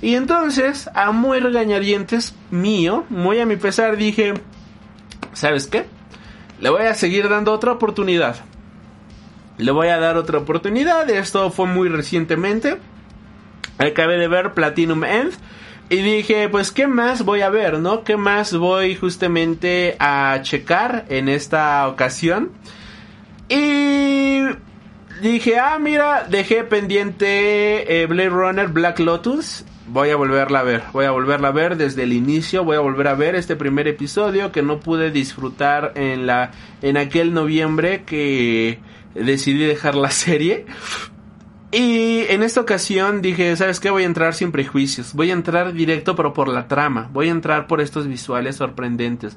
Y entonces, a muy regañadientes mío, muy a mi pesar, dije, ¿sabes qué? Le voy a seguir dando otra oportunidad. Le voy a dar otra oportunidad. Esto fue muy recientemente. Acabé de ver Platinum End. Y dije, pues, ¿qué más voy a ver, no? ¿Qué más voy justamente a checar en esta ocasión? Y dije, ah, mira, dejé pendiente eh, Blade Runner Black Lotus. Voy a volverla a ver, voy a volverla a ver desde el inicio, voy a volver a ver este primer episodio que no pude disfrutar en la en aquel noviembre que decidí dejar la *laughs* serie. Y en esta ocasión dije, ¿sabes qué? Voy a entrar sin prejuicios. Voy a entrar directo pero por la trama. Voy a entrar por estos visuales sorprendentes.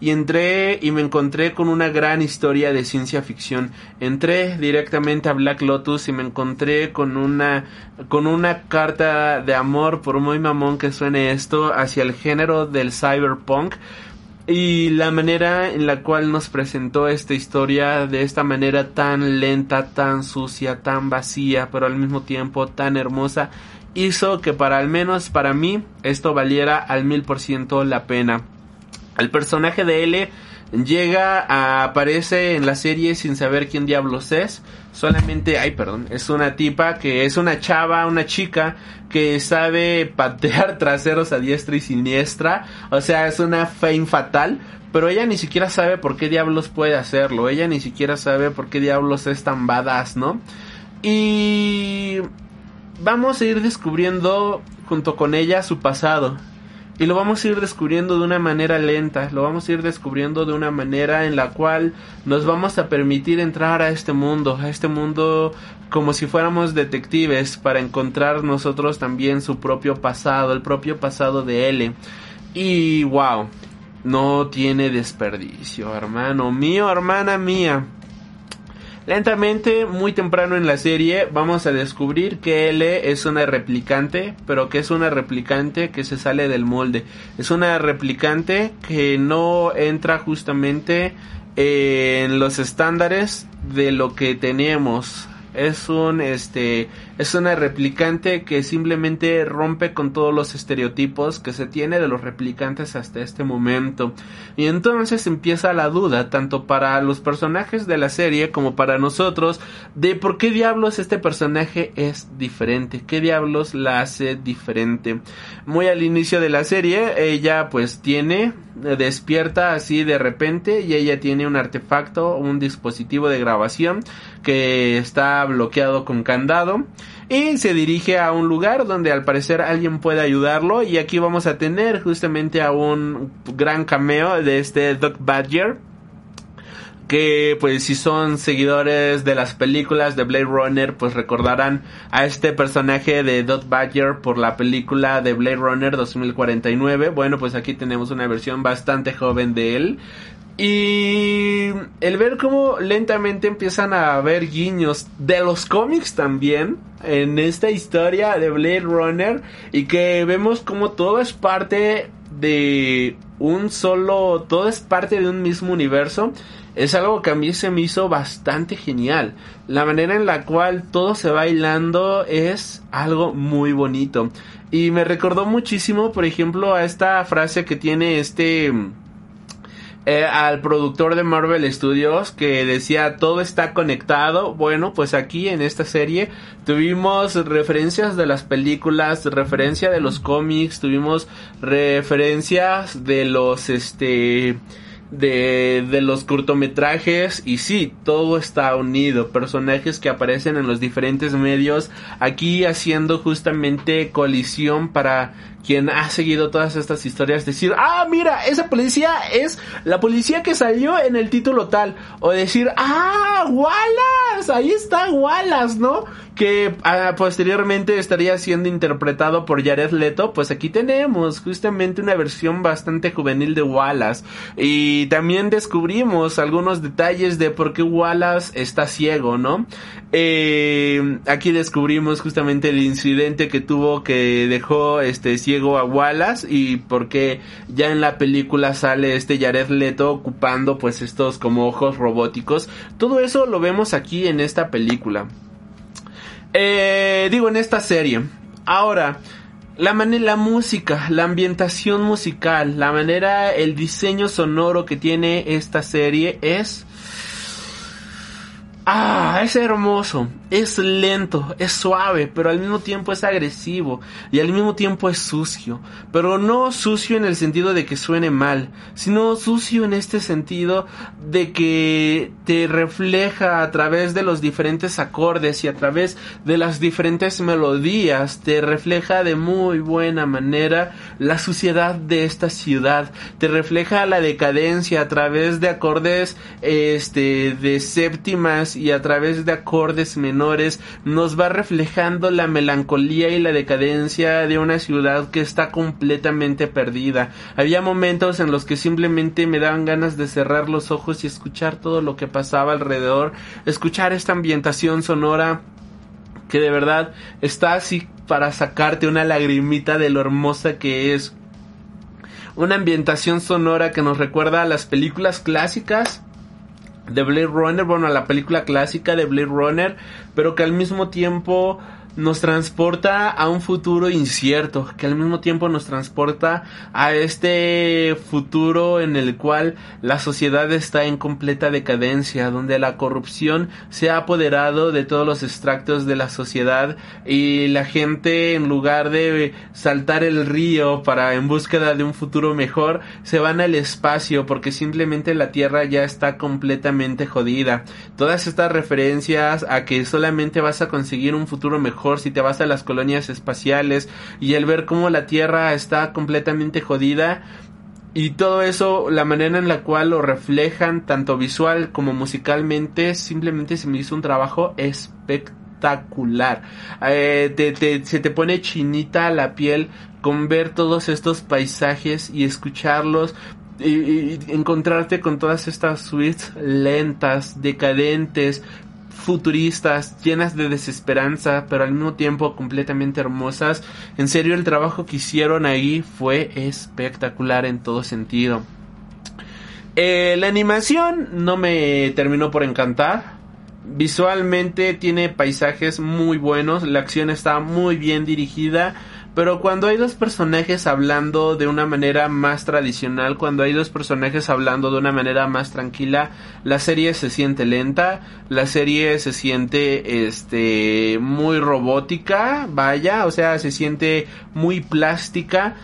Y entré y me encontré con una gran historia de ciencia ficción. Entré directamente a Black Lotus y me encontré con una con una carta de amor, por muy mamón que suene esto, hacia el género del cyberpunk y la manera en la cual nos presentó esta historia de esta manera tan lenta, tan sucia, tan vacía, pero al mismo tiempo tan hermosa, hizo que para al menos para mí esto valiera al mil por ciento la pena. El personaje de L llega a aparece en la serie sin saber quién diablos es. Solamente, ay, perdón, es una tipa que es una chava, una chica que sabe *laughs* patear traseros a diestra y siniestra. O sea, es una fame fatal. Pero ella ni siquiera sabe por qué diablos puede hacerlo. Ella ni siquiera sabe por qué diablos es tan badass, ¿no? Y vamos a ir descubriendo junto con ella su pasado. Y lo vamos a ir descubriendo de una manera lenta, lo vamos a ir descubriendo de una manera en la cual nos vamos a permitir entrar a este mundo, a este mundo como si fuéramos detectives para encontrar nosotros también su propio pasado, el propio pasado de L. Y wow, no tiene desperdicio, hermano mío, hermana mía. Lentamente, muy temprano en la serie, vamos a descubrir que L es una replicante, pero que es una replicante que se sale del molde. Es una replicante que no entra justamente en los estándares de lo que tenemos es un este es una replicante que simplemente rompe con todos los estereotipos que se tiene de los replicantes hasta este momento. Y entonces empieza la duda tanto para los personajes de la serie como para nosotros de por qué diablos este personaje es diferente qué diablos la hace diferente. Muy al inicio de la serie ella pues tiene despierta así de repente y ella tiene un artefacto un dispositivo de grabación que está bloqueado con candado y se dirige a un lugar donde al parecer alguien puede ayudarlo y aquí vamos a tener justamente a un gran cameo de este Doc Badger que pues si son seguidores de las películas de Blade Runner pues recordarán a este personaje de Doc Badger por la película de Blade Runner 2049 bueno pues aquí tenemos una versión bastante joven de él y el ver cómo lentamente empiezan a haber guiños de los cómics también en esta historia de Blade Runner y que vemos como todo es parte de un solo, todo es parte de un mismo universo, es algo que a mí se me hizo bastante genial. La manera en la cual todo se va hilando es algo muy bonito. Y me recordó muchísimo, por ejemplo, a esta frase que tiene este eh, al productor de Marvel Studios que decía todo está conectado. Bueno, pues aquí en esta serie tuvimos referencias de las películas, referencia de los cómics, tuvimos referencias de los este de, de los cortometrajes y sí, todo está unido, personajes que aparecen en los diferentes medios, aquí haciendo justamente colisión para quien ha seguido todas estas historias decir, ah, mira, esa policía es la policía que salió en el título tal. O decir, ah, Wallace, ahí está Wallace, ¿no? Que ah, posteriormente estaría siendo interpretado por Jared Leto. Pues aquí tenemos justamente una versión bastante juvenil de Wallace. Y también descubrimos algunos detalles de por qué Wallace está ciego, ¿no? Eh, aquí descubrimos justamente el incidente que tuvo que dejó este ciego a Wallace y porque ya en la película sale este Jared Leto ocupando pues estos como ojos robóticos. Todo eso lo vemos aquí en esta película. Eh, digo en esta serie. Ahora, La la música, la ambientación musical, la manera, el diseño sonoro que tiene esta serie es Ah, es hermoso, es lento, es suave, pero al mismo tiempo es agresivo y al mismo tiempo es sucio, pero no sucio en el sentido de que suene mal, sino sucio en este sentido de que te refleja a través de los diferentes acordes y a través de las diferentes melodías, te refleja de muy buena manera la suciedad de esta ciudad, te refleja la decadencia a través de acordes este de séptimas y a través de acordes menores nos va reflejando la melancolía y la decadencia de una ciudad que está completamente perdida. Había momentos en los que simplemente me daban ganas de cerrar los ojos y escuchar todo lo que pasaba alrededor, escuchar esta ambientación sonora que de verdad está así para sacarte una lagrimita de lo hermosa que es. Una ambientación sonora que nos recuerda a las películas clásicas de Blade Runner, bueno, la película clásica de Blade Runner, pero que al mismo tiempo nos transporta a un futuro incierto, que al mismo tiempo nos transporta a este futuro en el cual la sociedad está en completa decadencia, donde la corrupción se ha apoderado de todos los extractos de la sociedad y la gente en lugar de saltar el río para en búsqueda de un futuro mejor, se van al espacio porque simplemente la Tierra ya está completamente jodida. Todas estas referencias a que solamente vas a conseguir un futuro mejor si te vas a las colonias espaciales y el ver cómo la Tierra está completamente jodida y todo eso, la manera en la cual lo reflejan tanto visual como musicalmente, simplemente se me hizo un trabajo espectacular. Eh, se te pone chinita la piel con ver todos estos paisajes y escucharlos y, y, encontrarte con todas estas suites lentas, decadentes, futuristas, llenas de desesperanza, pero al mismo tiempo completamente hermosas. En serio, el trabajo que hicieron ahí fue espectacular en todo sentido. Eh, la animación no me terminó por encantar. Visualmente tiene paisajes muy buenos, la acción está muy bien dirigida pero cuando hay dos personajes hablando de una manera más tradicional, cuando hay dos personajes hablando de una manera más tranquila, la serie se siente lenta, la serie se siente este muy robótica, vaya, o sea, se siente muy plástica,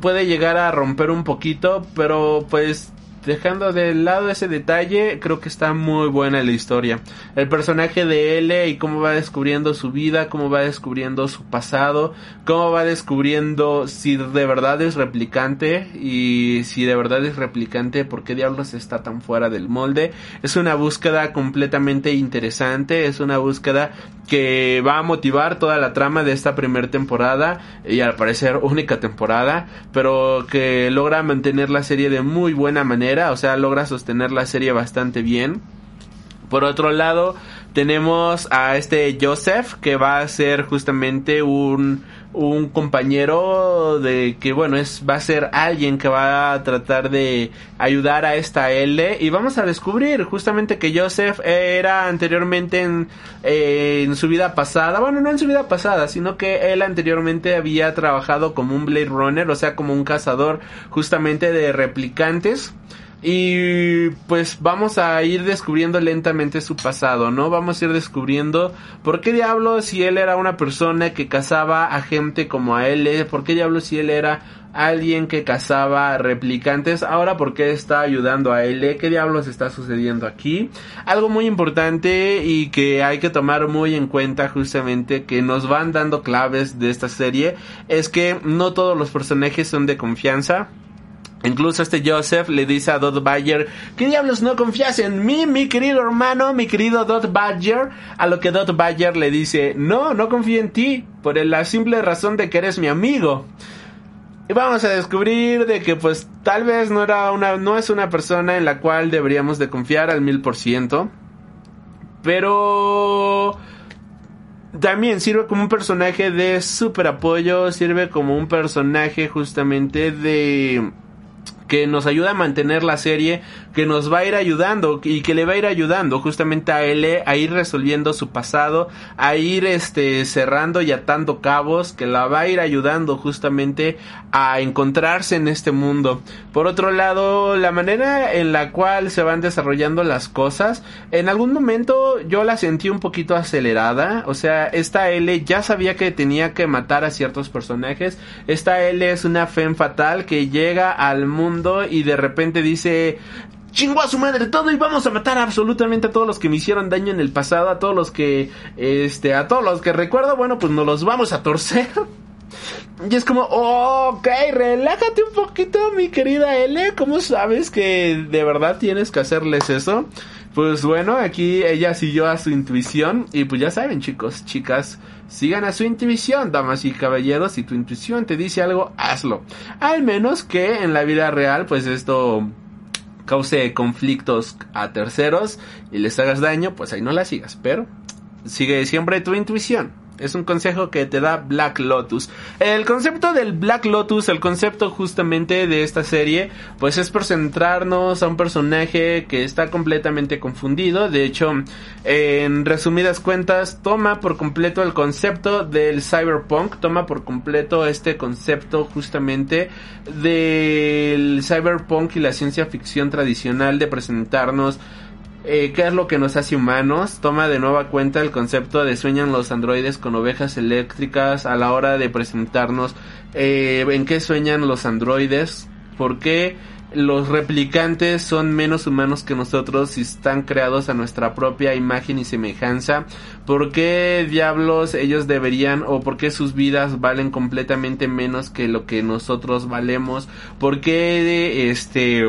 puede llegar a romper un poquito, pero pues dejando de lado ese detalle, creo que está muy buena la historia. El personaje de L y cómo va descubriendo su vida, cómo va descubriendo su pasado, cómo va descubriendo si de verdad es replicante y si de verdad es replicante, por qué diablos está tan fuera del molde. Es una búsqueda completamente interesante, es una búsqueda que va a motivar toda la trama de esta primera temporada y al parecer única temporada, pero que logra mantener la serie de muy buena manera o sea, logra sostener la serie bastante bien. Por otro lado, tenemos a este Joseph, que va a ser justamente un, un compañero de que, bueno, es, va a ser alguien que va a tratar de ayudar a esta L. Y vamos a descubrir justamente que Joseph era anteriormente en, eh, en su vida pasada, bueno, no en su vida pasada, sino que él anteriormente había trabajado como un Blade Runner, o sea, como un cazador justamente de replicantes. Y pues vamos a ir descubriendo lentamente su pasado, ¿no? Vamos a ir descubriendo por qué diablos si él era una persona que cazaba a gente como a él, ¿eh? por qué diablos si él era alguien que cazaba replicantes, ahora por qué está ayudando a él, ¿eh? qué diablos está sucediendo aquí. Algo muy importante y que hay que tomar muy en cuenta justamente que nos van dando claves de esta serie es que no todos los personajes son de confianza Incluso este Joseph le dice a Dot Badger, ¿qué diablos no confías en mí, mi querido hermano, mi querido Dot Badger? A lo que Dot Badger le dice, no, no confío en ti, por la simple razón de que eres mi amigo. Y vamos a descubrir de que pues tal vez no era una, no es una persona en la cual deberíamos de confiar al mil por ciento. Pero también sirve como un personaje de super apoyo, sirve como un personaje justamente de que nos ayuda a mantener la serie, que nos va a ir ayudando y que le va a ir ayudando justamente a L a ir resolviendo su pasado, a ir este cerrando y atando cabos, que la va a ir ayudando justamente a encontrarse en este mundo. Por otro lado, la manera en la cual se van desarrollando las cosas, en algún momento yo la sentí un poquito acelerada, o sea, esta L ya sabía que tenía que matar a ciertos personajes, esta L es una femme fatal que llega al mundo y de repente dice, chingó a su madre todo y vamos a matar absolutamente a todos los que me hicieron daño en el pasado, a todos los que, este, a todos los que recuerdo, bueno, pues nos los vamos a torcer. Y es como, ok, relájate un poquito, mi querida L. ¿Cómo sabes que de verdad tienes que hacerles eso? Pues bueno, aquí ella siguió a su intuición. Y pues ya saben, chicos, chicas, sigan a su intuición, damas y caballeros. Si tu intuición te dice algo, hazlo. Al menos que en la vida real, pues esto cause conflictos a terceros y les hagas daño, pues ahí no la sigas. Pero sigue siempre tu intuición. Es un consejo que te da Black Lotus. El concepto del Black Lotus, el concepto justamente de esta serie, pues es por centrarnos a un personaje que está completamente confundido. De hecho, en resumidas cuentas, toma por completo el concepto del cyberpunk, toma por completo este concepto justamente del cyberpunk y la ciencia ficción tradicional de presentarnos eh, qué es lo que nos hace humanos, toma de nueva cuenta el concepto de sueñan los androides con ovejas eléctricas a la hora de presentarnos eh, en qué sueñan los androides, por qué los replicantes son menos humanos que nosotros y están creados a nuestra propia imagen y semejanza, por qué diablos ellos deberían o por qué sus vidas valen completamente menos que lo que nosotros valemos, por qué este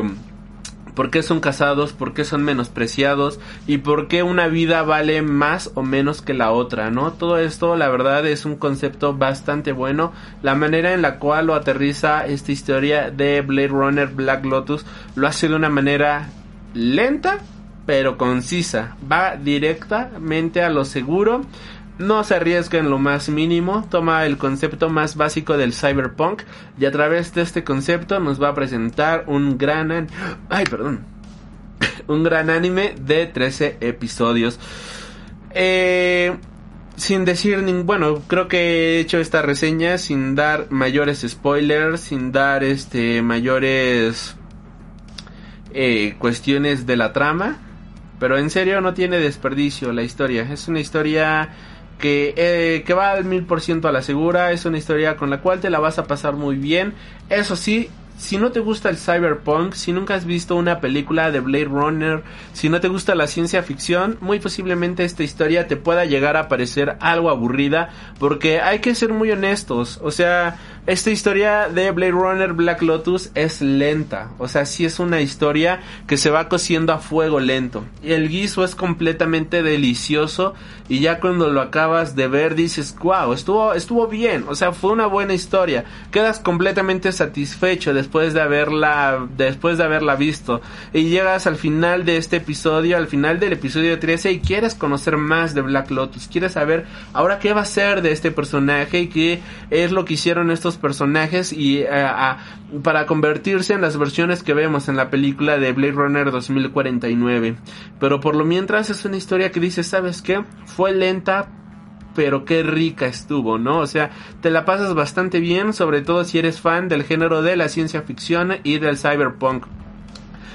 por qué son casados, por qué son menospreciados y por qué una vida vale más o menos que la otra, ¿no? Todo esto la verdad es un concepto bastante bueno, la manera en la cual lo aterriza esta historia de Blade Runner Black Lotus lo hace de una manera lenta pero concisa, va directamente a lo seguro no se arriesga en lo más mínimo, toma el concepto más básico del cyberpunk y a través de este concepto nos va a presentar un gran... Ay, perdón. *laughs* un gran anime de 13 episodios. Eh, sin decir ni bueno creo que he hecho esta reseña sin dar mayores spoilers sin dar este mayores eh, cuestiones de la trama pero en serio no tiene desperdicio la historia es una historia que, eh, que va al mil por ciento a la segura. Es una historia con la cual te la vas a pasar muy bien. Eso sí, si no te gusta el cyberpunk, si nunca has visto una película de Blade Runner, si no te gusta la ciencia ficción, muy posiblemente esta historia te pueda llegar a parecer algo aburrida, porque hay que ser muy honestos, o sea, esta historia de Blade Runner Black Lotus es lenta, o sea, sí es una historia que se va cociendo a fuego lento. El guiso es completamente delicioso y ya cuando lo acabas de ver dices, wow, estuvo, estuvo bien, o sea, fue una buena historia. Quedas completamente satisfecho después de haberla, después de haberla visto. Y llegas al final de este episodio, al final del episodio 13 y quieres conocer más de Black Lotus, quieres saber ahora qué va a ser de este personaje y qué es lo que hicieron estos personajes y eh, para convertirse en las versiones que vemos en la película de Blade Runner 2049. Pero por lo mientras es una historia que dice, ¿sabes qué? Fue lenta, pero qué rica estuvo, ¿no? O sea, te la pasas bastante bien, sobre todo si eres fan del género de la ciencia ficción y del cyberpunk.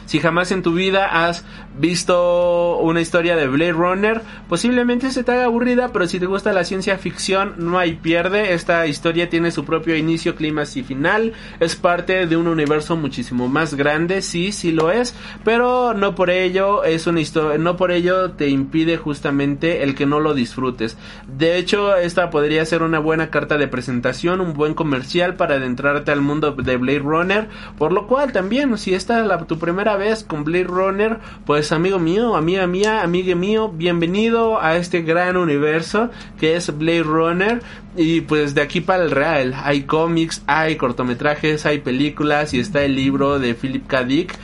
Si jamás en tu vida has visto una historia de Blade Runner, posiblemente se te haga aburrida, pero si te gusta la ciencia ficción, no hay pierde. Esta historia tiene su propio inicio, clímax y final. Es parte de un universo muchísimo más grande, sí, sí lo es, pero no por ello es una historia, no por ello te impide justamente el que no lo disfrutes. De hecho, esta podría ser una buena carta de presentación, un buen comercial para adentrarte al mundo de Blade Runner, por lo cual también, si esta es la, tu primera vez con Blade Runner, pues amigo mío, amiga mía, amigo mío, bienvenido a este gran universo que es Blade Runner. Y pues de aquí para el real, hay cómics, hay cortometrajes, hay películas y está el libro de Philip K. Dick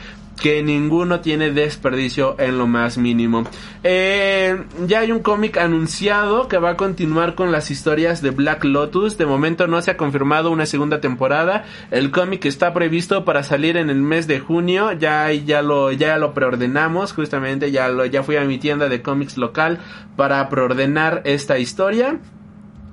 que ninguno tiene desperdicio en lo más mínimo. Eh, ya hay un cómic anunciado que va a continuar con las historias de Black Lotus. De momento no se ha confirmado una segunda temporada. El cómic está previsto para salir en el mes de junio. Ya, ya lo, ya lo preordenamos. Justamente ya lo, ya fui a mi tienda de cómics local para preordenar esta historia.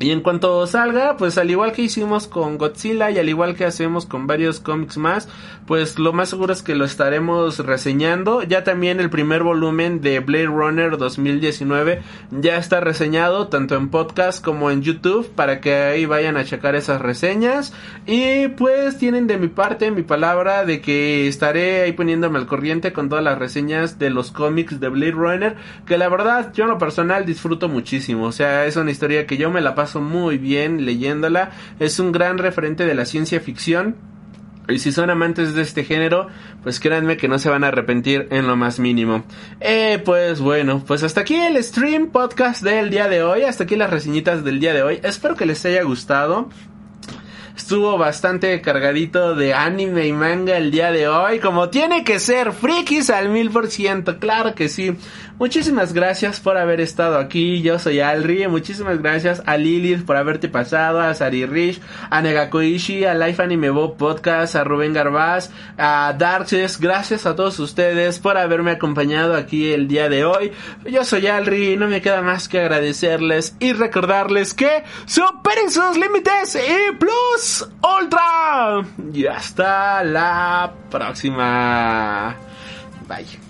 Y en cuanto salga, pues al igual que hicimos con Godzilla y al igual que hacemos con varios cómics más, pues lo más seguro es que lo estaremos reseñando. Ya también el primer volumen de Blade Runner 2019 ya está reseñado tanto en podcast como en YouTube para que ahí vayan a checar esas reseñas. Y pues tienen de mi parte mi palabra de que estaré ahí poniéndome al corriente con todas las reseñas de los cómics de Blade Runner, que la verdad yo en lo personal disfruto muchísimo. O sea, es una historia que yo me la paso muy bien leyéndola. Es un gran referente de la ciencia ficción. Y si son amantes de este género, pues créanme que no se van a arrepentir en lo más mínimo. Eh, pues bueno, pues hasta aquí el stream podcast del día de hoy. Hasta aquí las reseñitas del día de hoy. Espero que les haya gustado. Estuvo bastante cargadito de anime y manga el día de hoy, como tiene que ser, frikis al mil por ciento, claro que sí. Muchísimas gracias por haber estado aquí. Yo soy Alri. Muchísimas gracias a Lilith por haberte pasado, a Sari Rich, a Negakoishi, a Life Anime Bob Podcast, a Rubén Garbaz, a Darkses. Gracias a todos ustedes por haberme acompañado aquí el día de hoy. Yo soy Alri. No me queda más que agradecerles y recordarles que superen sus límites y plus ultra. Y hasta la próxima. Bye.